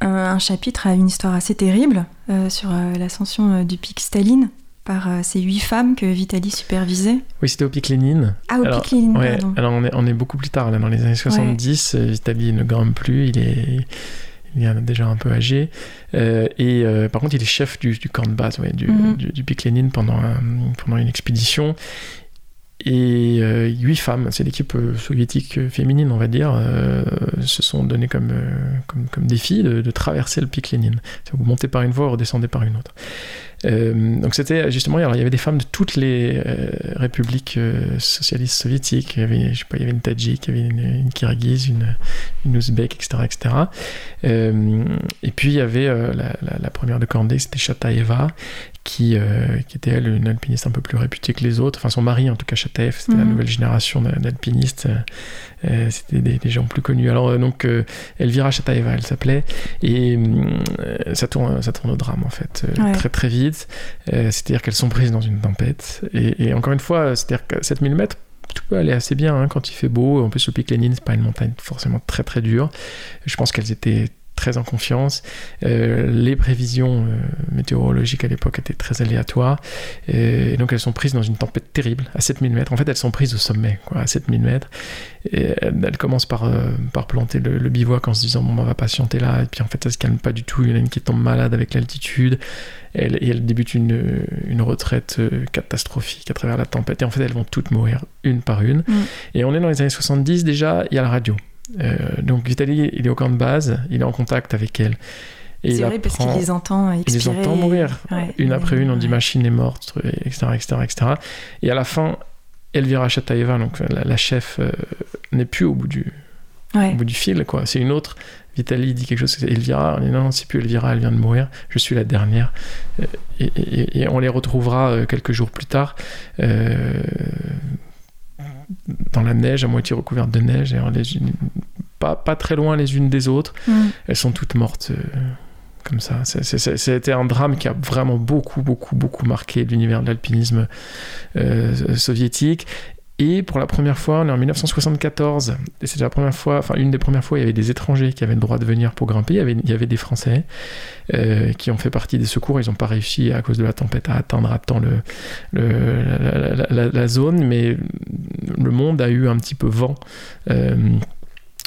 S1: un- un chapitre à une histoire assez terrible euh, sur euh, l'ascension euh, du pic Staline par euh, ces huit femmes que Vitali supervisait.
S2: Oui, c'était au pic Lénine.
S1: Ah, au
S2: Alors,
S1: pic Lénine,
S2: Ouais,
S1: pardon.
S2: alors on est, on est beaucoup plus tard, là, dans les années 70. euh, Vitali ne grimpe plus, il est, il est déjà un peu âgé. Euh, et euh, par contre, il est chef du, du camp de base ouais, du,
S1: Mhm.
S2: du, du pic Lénine pendant, un- pendant une expédition. Et euh, huit femmes, c'est l'équipe euh, soviétique euh, féminine, on va dire, se sont données comme, comme, comme défi de, traverser le pic Lénine. Vous montez par une voie, vous redescendez par une autre. Donc c'était justement, alors il y avait des femmes de toutes les républiques socialistes soviétiques. Il y avait, je sais pas, il y avait une Tadjik, il y avait une, une Kirghize, une, une etc., etc. Et puis il y avait la, première de Candé, c'était Chataeva, qui, euh, qui était elle une alpiniste un peu plus réputée que les autres. Enfin son mari, en tout cas Chataev, c'était la
S1: Mhm.
S2: nouvelle génération d'a- d'alpinistes. Euh, c'était des, des gens plus connus. Alors euh, donc euh, Elvira Chataeva, elle s'appelait, et euh, ça tourne, ça tourne au drame en fait, euh,
S1: Ouais.
S2: très très vite. Euh, c'est-à-dire qu'elles sont prises dans une tempête. Et, et encore une fois, c'est-à-dire que 7000 mètres, tout peut aller assez bien hein, quand il fait beau. En plus, le pic Lénine, c'est pas une montagne forcément très très dure. Je pense qu'elles étaient très en confiance. Euh, les prévisions euh, météorologiques à l'époque étaient très aléatoires. Et donc elles sont prises dans une tempête terrible à 7000 mètres. En fait, elles sont prises au sommet, quoi, à 7000 mètres. Et elles, elles commencent par, euh, par planter le, le bivouac en se disant bon, on va patienter là. Et puis en fait, ça se calme pas du tout. Il y en a une qui tombe malade avec l'altitude. Elle, et elle débute une, une retraite euh, catastrophique à travers la tempête. Et en fait, elles vont toutes mourir une par une.
S1: Mm.
S2: Et on est dans les années 70 déjà, il y a la radio. Euh, donc Vitaly, il est au camp de base, il est en contact avec elle. Et
S1: C'est vrai parce qu'il les entend
S2: il les
S1: expirer.
S2: entend mourir.
S1: Ouais.
S2: une après une, on dit machine est morte, etc., etc., etc. Et à la fin, Elvira Chataeva, donc la, la chef, euh, n'est plus au bout du,
S1: Ouais.
S2: au bout du fil, quoi. C'est une autre. Vitali dit quelque chose, c'est Elvira. On dit non, non, c'est plus Elvira, elle vient de mourir. Je suis la dernière. Euh, Et, et- et on les retrouvera euh, quelques jours plus tard. euh, dans la neige, à moitié recouverte de neige, et les pas, pas très loin les unes des autres.
S1: Mm.
S2: Elles sont toutes mortes euh, comme ça. C'était un drame qui a vraiment beaucoup, beaucoup, beaucoup marqué l'univers de l'alpinisme euh, soviétique. Et pour la première fois, on est en 1974, et c'était la première fois, enfin une des premières fois, il y avait des étrangers qui avaient le droit de venir pour grimper. Il y avait, des Français euh, qui ont fait partie des secours. Ils n'ont pas réussi à cause de la tempête à atteindre à temps la zone, mais le monde a eu un petit peu vent. euh,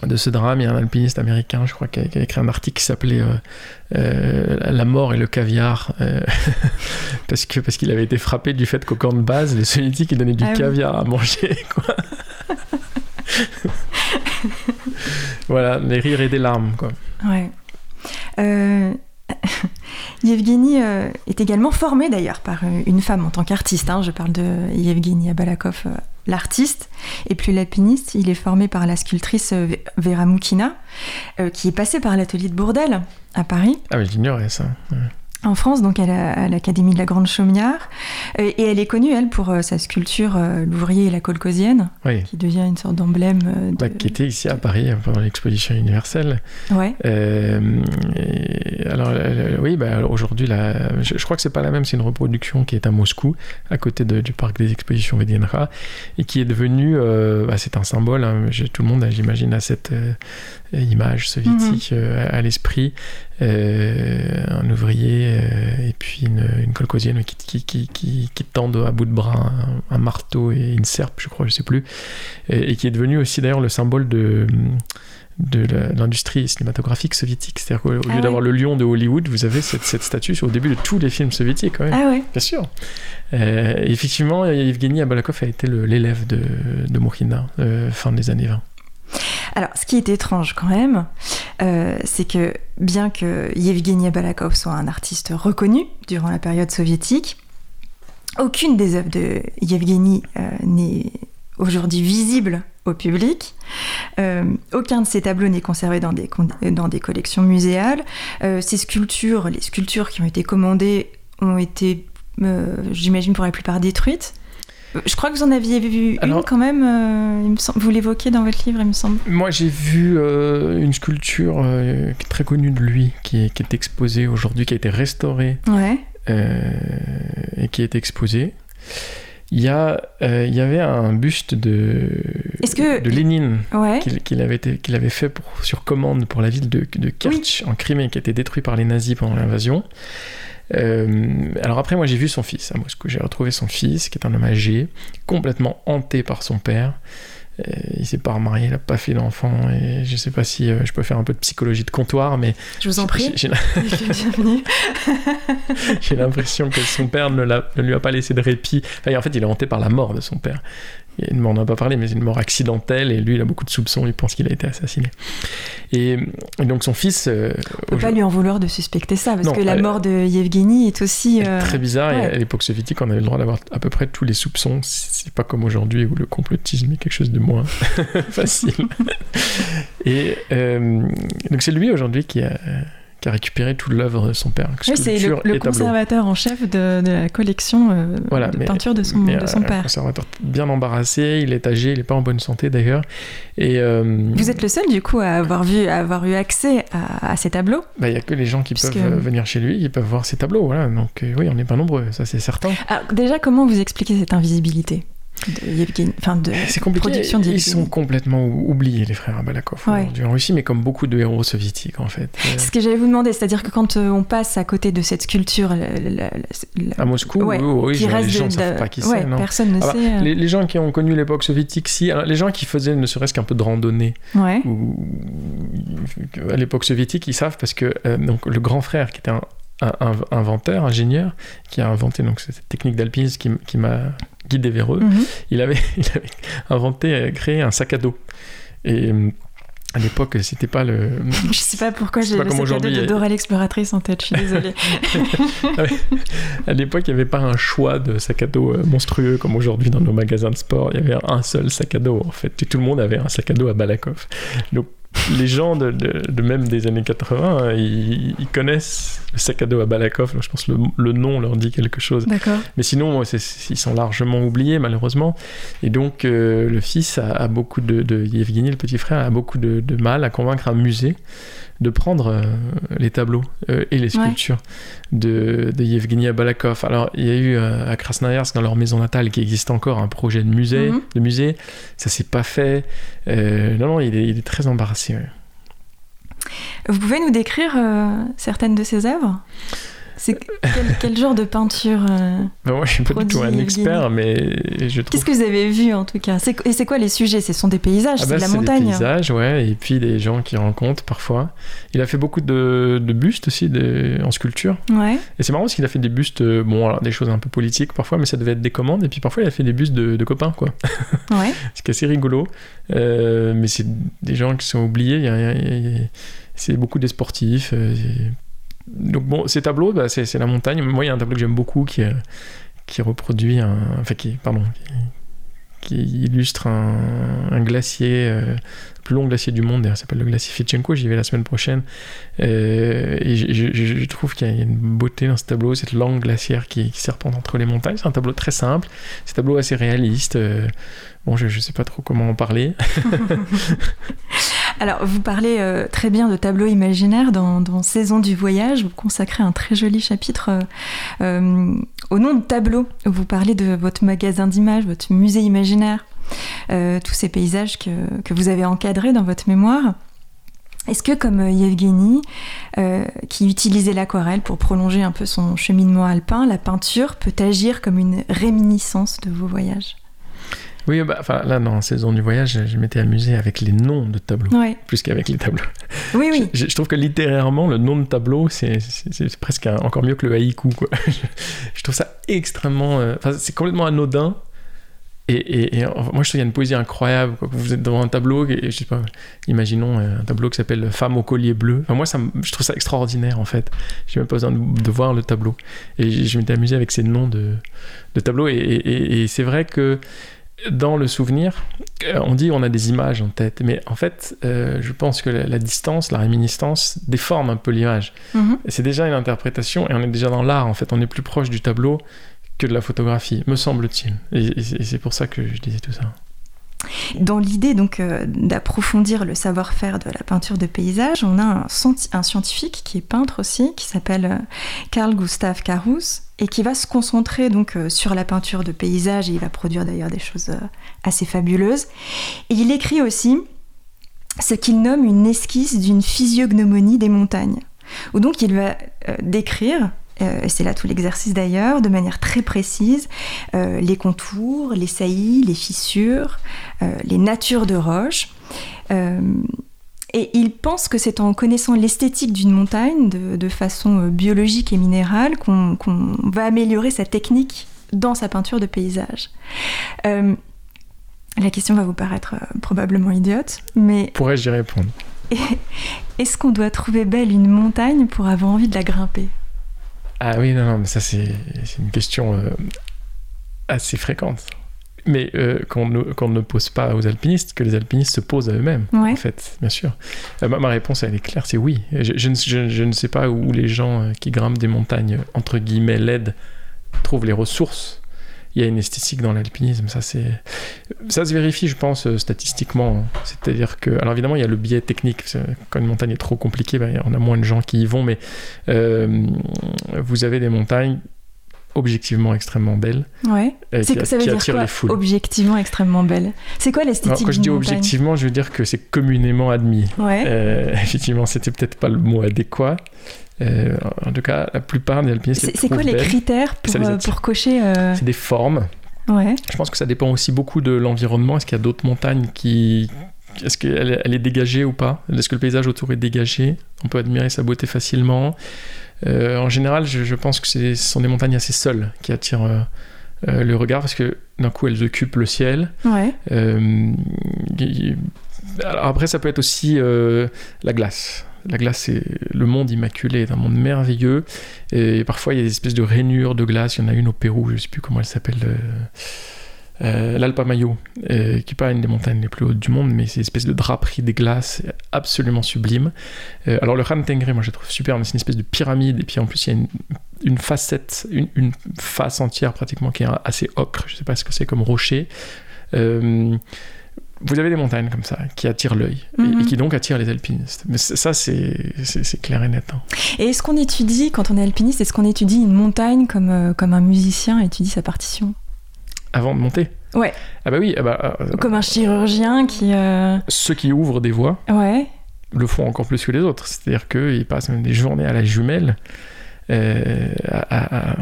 S2: de ce drame, il y a un alpiniste américain, je crois, qui a, qui a écrit un article qui s'appelait euh, euh, La mort et le caviar, euh, *laughs* parce que parce qu'il avait été frappé du fait qu'au camp de base, les soviétiques, ils donnaient du
S1: Ah oui.
S2: caviar à manger. *laughs* Quoi. *laughs* Voilà, les rires et des larmes, quoi.
S1: Ouais. *laughs* Yevgeny euh, est également formé d'ailleurs par euh, une femme en tant qu'artiste. hein. Je parle de Yevgeny Abalakov, euh, l'artiste. Et puis l'alpiniste, il est formé par la sculptrice Ve- Vera Moukina, qui est passée par l'atelier de Bourdelle à Paris.
S2: Ah, mais j'ignorais ça.
S1: En France, donc à la- à l'Académie de la Grande Chaumière. Euh, Et elle est connue, elle, pour euh, sa sculpture euh, L'ouvrier et la colcosienne,
S2: Oui.
S1: qui devient une sorte d'emblème. euh, de-
S2: Bah, qui était ici à Paris euh, pendant l'exposition universelle.
S1: Ouais.
S2: Et alors, oui, bah, aujourd'hui, je, je crois que c'est pas la même, c'est une reproduction qui est à Moscou, à côté de- du parc des expositions Vedienra, et qui est devenue, bah, c'est un symbole, hein, tout le monde, j'imagine, a cette image soviétique euh, à, à l'esprit, euh, un ouvrier euh, et puis une, une colcosienne qui, qui, qui, qui, qui tendent à bout de bras un, un marteau et une serpe, je crois, je sais plus, et, et qui est devenu aussi d'ailleurs le symbole de de l'industrie cinématographique soviétique. C'est-à-dire qu'au au lieu
S1: Ah ouais.
S2: d'avoir le lion de Hollywood, vous avez cette, cette statue au début de tous les films soviétiques. ouais.
S1: Ah ouais.
S2: Bien sûr. Euh, effectivement, Evgeny Abalakov a été l'élève de, de euh, fin des années 20.
S1: Alors, ce qui est étrange quand même, euh, c'est que bien que Yevgeny Abalakov soit un artiste reconnu durant la période soviétique, aucune des œuvres de Yevgeny euh, n'est aujourd'hui visible au public. Euh, aucun de ses tableaux n'est conservé dans des, collections muséales. Euh, ses sculptures, les sculptures qui ont été commandées, ont été, j'imagine, pour la plupart détruites. Je crois que vous en aviez vu
S2: Alors-
S1: une quand même, euh, il me semble- vous l'évoquez dans votre livre, il me semble.
S2: Moi, j'ai vu euh, une sculpture euh, très connue de lui, qui est, qui est exposée aujourd'hui, qui a été restaurée
S1: Ouais.
S2: et qui est exposée. Il y, a, il y avait un buste de,
S1: Est-ce que-
S2: de Lénine
S1: Ouais.
S2: qu'il avait, fait pour, sur commande pour la ville de, de Kerch en Crimée, qui a été détruit par les nazis pendant l'invasion. Euh, alors après, moi j'ai vu son fils à Moscou. J'ai retrouvé son fils, qui est un homme âgé, complètement hanté par son père. Euh, il s'est pas remarié, il a pas fait d'enfant. Et je sais pas si euh, je peux faire un peu de psychologie de comptoir, mais
S1: Je vous en prie.
S2: j'ai- *laughs* *laughs* l'impression que son père ne, lui a pas laissé de répit. Enfin, en fait, il est hanté par la mort de son père. Il m'en a pas parlé, mais c'est une mort accidentelle et lui, il a beaucoup de soupçons. Il pense qu'il a été assassiné. Et, et donc, son fils. euh,
S1: On peut pas lui en vouloir de suspecter ça, parce
S2: Non,
S1: que la
S2: elle-
S1: mort de Yevgeny est aussi. euh,
S2: très bizarre. Et à l'époque soviétique, on avait le droit d'avoir à peu près tous les soupçons. C'est pas comme aujourd'hui où le complotisme est quelque chose de moins *laughs* facile. *laughs* et euh, donc, c'est lui aujourd'hui qui a, qui a récupéré toute l'œuvre de son père.
S1: c'est le, conservateur en chef de, de la collection euh,
S2: Voilà,
S1: de
S2: mais-
S1: peinture de son,
S2: mais,
S1: de son
S2: euh,
S1: père.
S2: Un conservateur bien embarrassé, il est âgé, il n'est pas en bonne santé d'ailleurs. Et euh,
S1: Vous êtes le seul, du coup, à avoir, vu, à avoir eu accès à, à ces tableaux.
S2: bah, il n'y a que les gens qui
S1: Puisque-
S2: peuvent venir chez lui, qui peuvent voir ses tableaux. Voilà. Donc euh, oui, on n'est pas nombreux, ça c'est certain.
S1: Alors, déjà, comment vous expliquez cette invisibilité? De de
S2: C'est compliqué.
S1: production
S2: Ils sont complètement ou- oubliés, les frères Abalakov,
S1: Ouais.
S2: aujourd'hui en Russie, mais comme beaucoup de héros soviétiques en fait. Euh,
S1: C'est ce que j'allais vous demander, c'est-à-dire que quand euh, on passe à côté de cette sculpture, la- la- la- la-
S2: à Moscou,
S1: ouais,
S2: oui, oui,
S1: qui
S2: les
S1: reste
S2: gens
S1: de-
S2: ne savent pas qui
S1: ouais,
S2: c'est. non.
S1: personne ne
S2: Ah bah,
S1: sait. euh.
S2: les, les gens qui ont connu l'époque soviétique, si. Alors, les gens qui faisaient ne serait-ce qu'un peu de randonnée ou à l'époque soviétique, ils savent parce que euh, donc le grand frère qui était un, un- un inventeur, ingénieur, qui a inventé donc cette technique d'alpinisme qui m'a guidé vers eux,
S1: Mhm.
S2: il avait, *laughs* il avait inventé, euh, créé un sac à dos. Et euh, à l'époque, c'était pas le. *laughs*
S1: Je sais pas pourquoi j'ai le sac à dos de Dora l'exploratrice en tête, je suis désolée. *laughs*
S2: À l'époque, il n'y avait pas un choix de sac à dos euh, monstrueux comme aujourd'hui dans nos magasins de sport. Il y avait un seul sac à dos en fait. Et tout le monde avait un sac à dos à Balakov. Donc les gens de, de- de même des années 80, euh, ils, ils connaissent le sac à dos à Balakov. Je pense que le, le nom leur dit quelque chose. Mais sinon, ils sont largement oubliés malheureusement. Et donc euh, le fils a, a beaucoup de, de Yevgeny, le petit frère, a beaucoup de, de mal à convaincre un musée de prendre euh, les tableaux euh, et les sculptures de, de Yevgeny Abalakov. Alors, il y a eu euh, à Krasnoyarsk, dans leur maison natale, qui existe encore un projet de musée.
S1: Mhm.
S2: De musée. Ça s'est pas fait. Non, non, il est, il est très embarrassé.
S1: Vous pouvez nous décrire euh, certaines de ses œuvres? C'est quel, quel genre de peinture euh,
S2: Ben, moi, je suis pas du tout un expert, mais je trouve
S1: Qu'est-ce que vous avez vu en tout cas? C'est- Et c'est quoi les sujets? Ce sont des paysages,
S2: Ah
S1: c'est
S2: bah,
S1: de la
S2: c'est
S1: montagne.
S2: des paysages, ouais, et puis des gens qui rencontrent parfois. Il a fait beaucoup de, de bustes aussi de- en sculpture.
S1: Ouais.
S2: Et c'est marrant parce qu'il a fait des bustes, euh, bon, alors, des choses un peu politiques parfois, mais ça devait être des commandes. Et puis parfois, il a fait des bustes de, de copains, quoi. *laughs*
S1: Ouais.
S2: Ce qui est assez rigolo. Euh, mais c'est des gens qui sont oubliés. y a- il y a- c'est beaucoup des sportifs. Donc bon, ces tableaux, bah, c'est la montagne. Moi, il y a un tableau que j'aime beaucoup qui, euh, qui reproduit. Enfin, qui, pardon, qui, illustre un, glacier, euh, le plus long glacier du monde, d'ailleurs, s'appelle le glacier Fitchenko, j'y vais la semaine prochaine. Euh, et je, trouve qu'il y a une beauté dans ce tableau, cette langue glaciaire qui, serpente entre les montagnes. C'est un tableau très simple, c'est un tableau assez réaliste. Bon, je ne sais pas trop comment en parler. *laughs*
S1: Alors, vous parlez euh, très bien de tableaux imaginaires dans, Saison du voyage. Vous consacrez un très joli chapitre euh, euh, au nom de tableau. Vous parlez de votre magasin d'images, votre musée imaginaire, tous ces paysages que, vous avez encadrés dans votre mémoire. Est-ce que, comme Yevgeny, qui utilisait l'aquarelle pour prolonger un peu son cheminement alpin, la peinture peut agir comme une réminiscence de vos voyages?
S2: Oui, bah, enfin, là, dans Saison du voyage, je m'étais amusé avec les noms de tableaux,
S1: Ouais.
S2: plus qu'avec les tableaux.
S1: Oui, oui.
S2: Je, je trouve que littérairement, le nom de tableau, c'est presque un- encore mieux que le haïku. Quoi. *laughs* Je, je trouve ça extrêmement. euh, Enfin, c'est complètement anodin. Et, et- et, enfin, moi, je trouve qu'il y a une poésie incroyable. Quoi. Vous êtes devant un tableau, et, je sais pas, imaginons euh, un tableau qui s'appelle Femme au collier bleu. Enfin, moi, ça, je trouve ça extraordinaire en fait. J'ai même pas besoin de, de voir le tableau. Et je, je m'étais amusé avec ces noms de, de tableaux. Et c'est vrai que dans le souvenir, euh, on dit on a des images en tête, mais en fait, euh, je pense que la, la distance, la réminiscence déforme un peu l'image.
S1: Mhm.
S2: C'est déjà une interprétation, et on est déjà dans l'art, en fait, on est plus proche du tableau que de la photographie, me semble-t-il. Et c'est pour ça que je disais tout ça.
S1: Dans l'idée donc euh, d'approfondir le savoir-faire de la peinture de paysage, on a un, scienti- un scientifique qui est peintre aussi, qui s'appelle euh, Carl Gustav Carus, et qui va se concentrer donc euh, sur la peinture de paysage, et il va produire d'ailleurs des choses assez fabuleuses. Et il écrit aussi ce qu'il nomme une esquisse d'une physiognomonie des montagnes, où donc il va décrire et c'est là tout l'exercice d'ailleurs, de manière très précise, euh, les contours, les saillies, les fissures, euh, les natures de roches. Euh, et il pense que c'est en connaissant l'esthétique d'une montagne de, de façon euh, biologique et minérale qu'on va améliorer sa technique dans sa peinture de paysage. Euh, la question va vous paraître euh, probablement idiote, mais
S2: Pourrais-je y répondre *laughs*
S1: est-ce qu'on doit trouver belle une montagne pour avoir envie de la grimper?
S2: Ah oui, non, non, mais ça, c'est c'est une question euh, assez fréquente. Mais euh, qu'on ne, qu'on ne pose pas aux alpinistes, que les alpinistes se posent à eux-mêmes,
S1: Ouais.
S2: en fait, bien sûr. Euh, ma, ma réponse, elle est claire, c'est oui. Je, je ne, je- je ne sais pas où les gens qui grimpent des montagnes, entre guillemets, laides, trouvent les ressources. Il y a une esthétique dans l'alpinisme, ça c'est... Ça se vérifie, je pense, euh, statistiquement. C'est-à-dire que... Alors évidemment, il y a le biais technique. Quand une montagne est trop compliquée, ben, on a moins de gens qui y vont, mais euh, vous avez des montagnes objectivement extrêmement belles,
S1: Ouais.
S2: euh,
S1: C'est-
S2: qui,
S1: ça veut
S2: qui
S1: dire
S2: attirent
S1: quoi
S2: les foules.
S1: Objectivement extrêmement belle. C'est quoi
S2: Alors,
S1: l'esthétique
S2: quand je dis objectivement, je veux dire que c'est communément admis.
S1: Ouais.
S2: Euh, *laughs* effectivement, c'était peut-être pas le mot adéquat. Euh, en tout cas, la plupart des alpinistes
S1: C'est quoi les
S2: belles.
S1: critères
S2: ça
S1: pour,
S2: les
S1: euh, pour cocher euh,
S2: C'est des formes.
S1: Ouais.
S2: Je pense que ça dépend aussi beaucoup de l'environnement. Est-ce qu'il y a d'autres montagnes qui. Est-ce qu'elle elle est dégagée ou pas? Est-ce que le paysage autour est dégagé? On peut admirer sa beauté facilement. Euh, en général, je, je pense que ce sont des montagnes assez seules qui attirent le regard parce que d'un coup, elles occupent le ciel.
S1: Ouais.
S2: Y- alors après, ça peut être aussi la glace. La glace, c'est le monde immaculé, un monde merveilleux. Et parfois, il y a des espèces de rainures de glace. Il y en a une au Pérou, je ne sais plus comment elle s'appelle. euh, euh, L'Alpamayo, euh, qui n'est pas une des montagnes les plus hautes du monde, mais c'est une espèce de draperie des glaces absolument sublime. Alors le Khan Tengri, moi je le trouve super, c'est une espèce de pyramide, et puis en plus il y a une, facette, une, une face entière pratiquement qui est assez ocre, je sais pas ce que c'est comme rocher. Euh, vous avez des montagnes comme ça qui attirent l'œil et- et,
S1: Mhm.
S2: qui donc attirent les alpinistes. Mais ça, c'est clair et net. hein.
S1: Et est-ce qu'on étudie, quand on est alpiniste, est-ce qu'on étudie une montagne comme, euh, comme un musicien étudie sa partition?
S2: Avant de monter?
S1: Ouais.
S2: Ah bah oui, ah bah, euh,
S1: Ou Comme un chirurgien qui... euh,
S2: ceux qui ouvrent des voies
S1: Ouais.
S2: le font encore plus que les autres. C'est-à-dire qu'ils passent même des journées à la jumelle euh, à, à-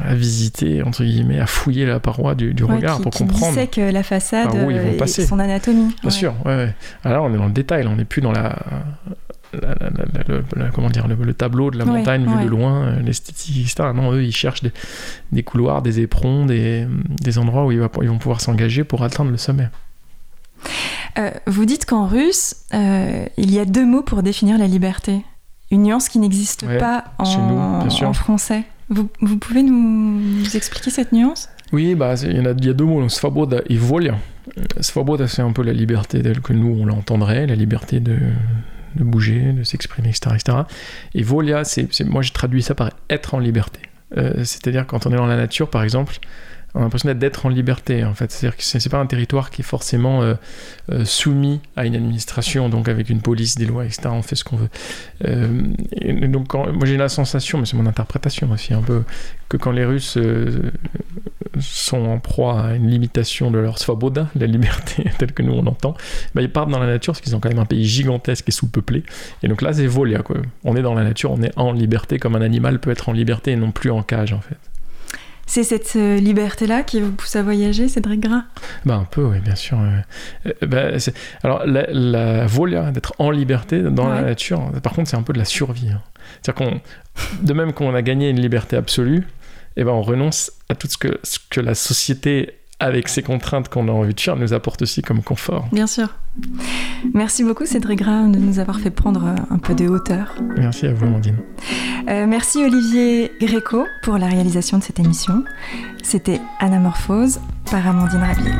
S2: à visiter, entre guillemets, à fouiller la paroi du, du
S1: Ouais,
S2: regard
S1: qui,
S2: pour
S1: qui
S2: comprendre.
S1: dissèque la façade euh, et
S2: passer.
S1: son anatomie.
S2: Bien sûr, ouais. Alors là, on est dans le détail, on n'est plus dans la, la- la- la- le, la- comment dire, le, le tableau de la montagne vu de loin, euh, l'esthétique, etc. Non, eux, ils cherchent des, des couloirs, des éperons, des, des endroits où ils, va- ils vont pouvoir s'engager pour atteindre le sommet.
S1: Euh, vous dites qu'en russe, euh, il y a deux mots pour définir la liberté. Une nuance qui n'existe
S2: Ouais,
S1: pas en,
S2: nous,
S1: français. Vous, vous pouvez nous, nous expliquer cette nuance?
S2: Oui, bah, il y, en a, il y a deux mots, donc svoboda et volia. Svoboda, c'est un peu la liberté telle que nous, on l'entendrait, la liberté de, de bouger, de s'exprimer, etc., etc. Et volia, c'est, c'est- moi, j'ai traduit ça par être en liberté. Euh, c'est-à-dire, quand on est dans la nature, par exemple, on a l'impression d'être en liberté, en fait. C'est-à-dire que c'est, pas un territoire qui est forcément euh, euh, soumis à une administration, donc avec une police, des lois, etc. On fait ce qu'on veut. Euh, donc, moi, j'ai la sensation, mais c'est mon interprétation aussi, un peu, que quand les Russes sont en proie à une limitation de leur svoboda, la liberté *laughs* telle que nous on l'entend, bah, ils partent dans la nature parce qu'ils ont quand même un pays gigantesque et sous-peuplé. Et donc là, c'est volia, quoi. On est dans la nature, on est en liberté comme un animal peut être en liberté et non plus en cage, en fait.
S1: C'est cette euh, liberté-là qui vous pousse à voyager, Cédric Gras?
S2: Bah un peu, oui, bien sûr. Euh, bah, alors la, la volia, d'être en liberté dans la nature, par contre, c'est un peu de la survie. hein. C'est-à-dire qu'on, de même qu'on a gagné une liberté absolue, et ben on renonce à tout ce que, ce que la société, avec ses contraintes qu'on a envie de faire, nous apporte aussi comme confort.
S1: Bien sûr. Merci beaucoup, Cédric Gras, de nous avoir fait prendre euh, un peu de hauteur.
S2: Merci à vous, Amandine.
S1: Euh, merci Olivier Gréco pour la réalisation de cette émission. C'était Anamorphose par Amandine Rabier.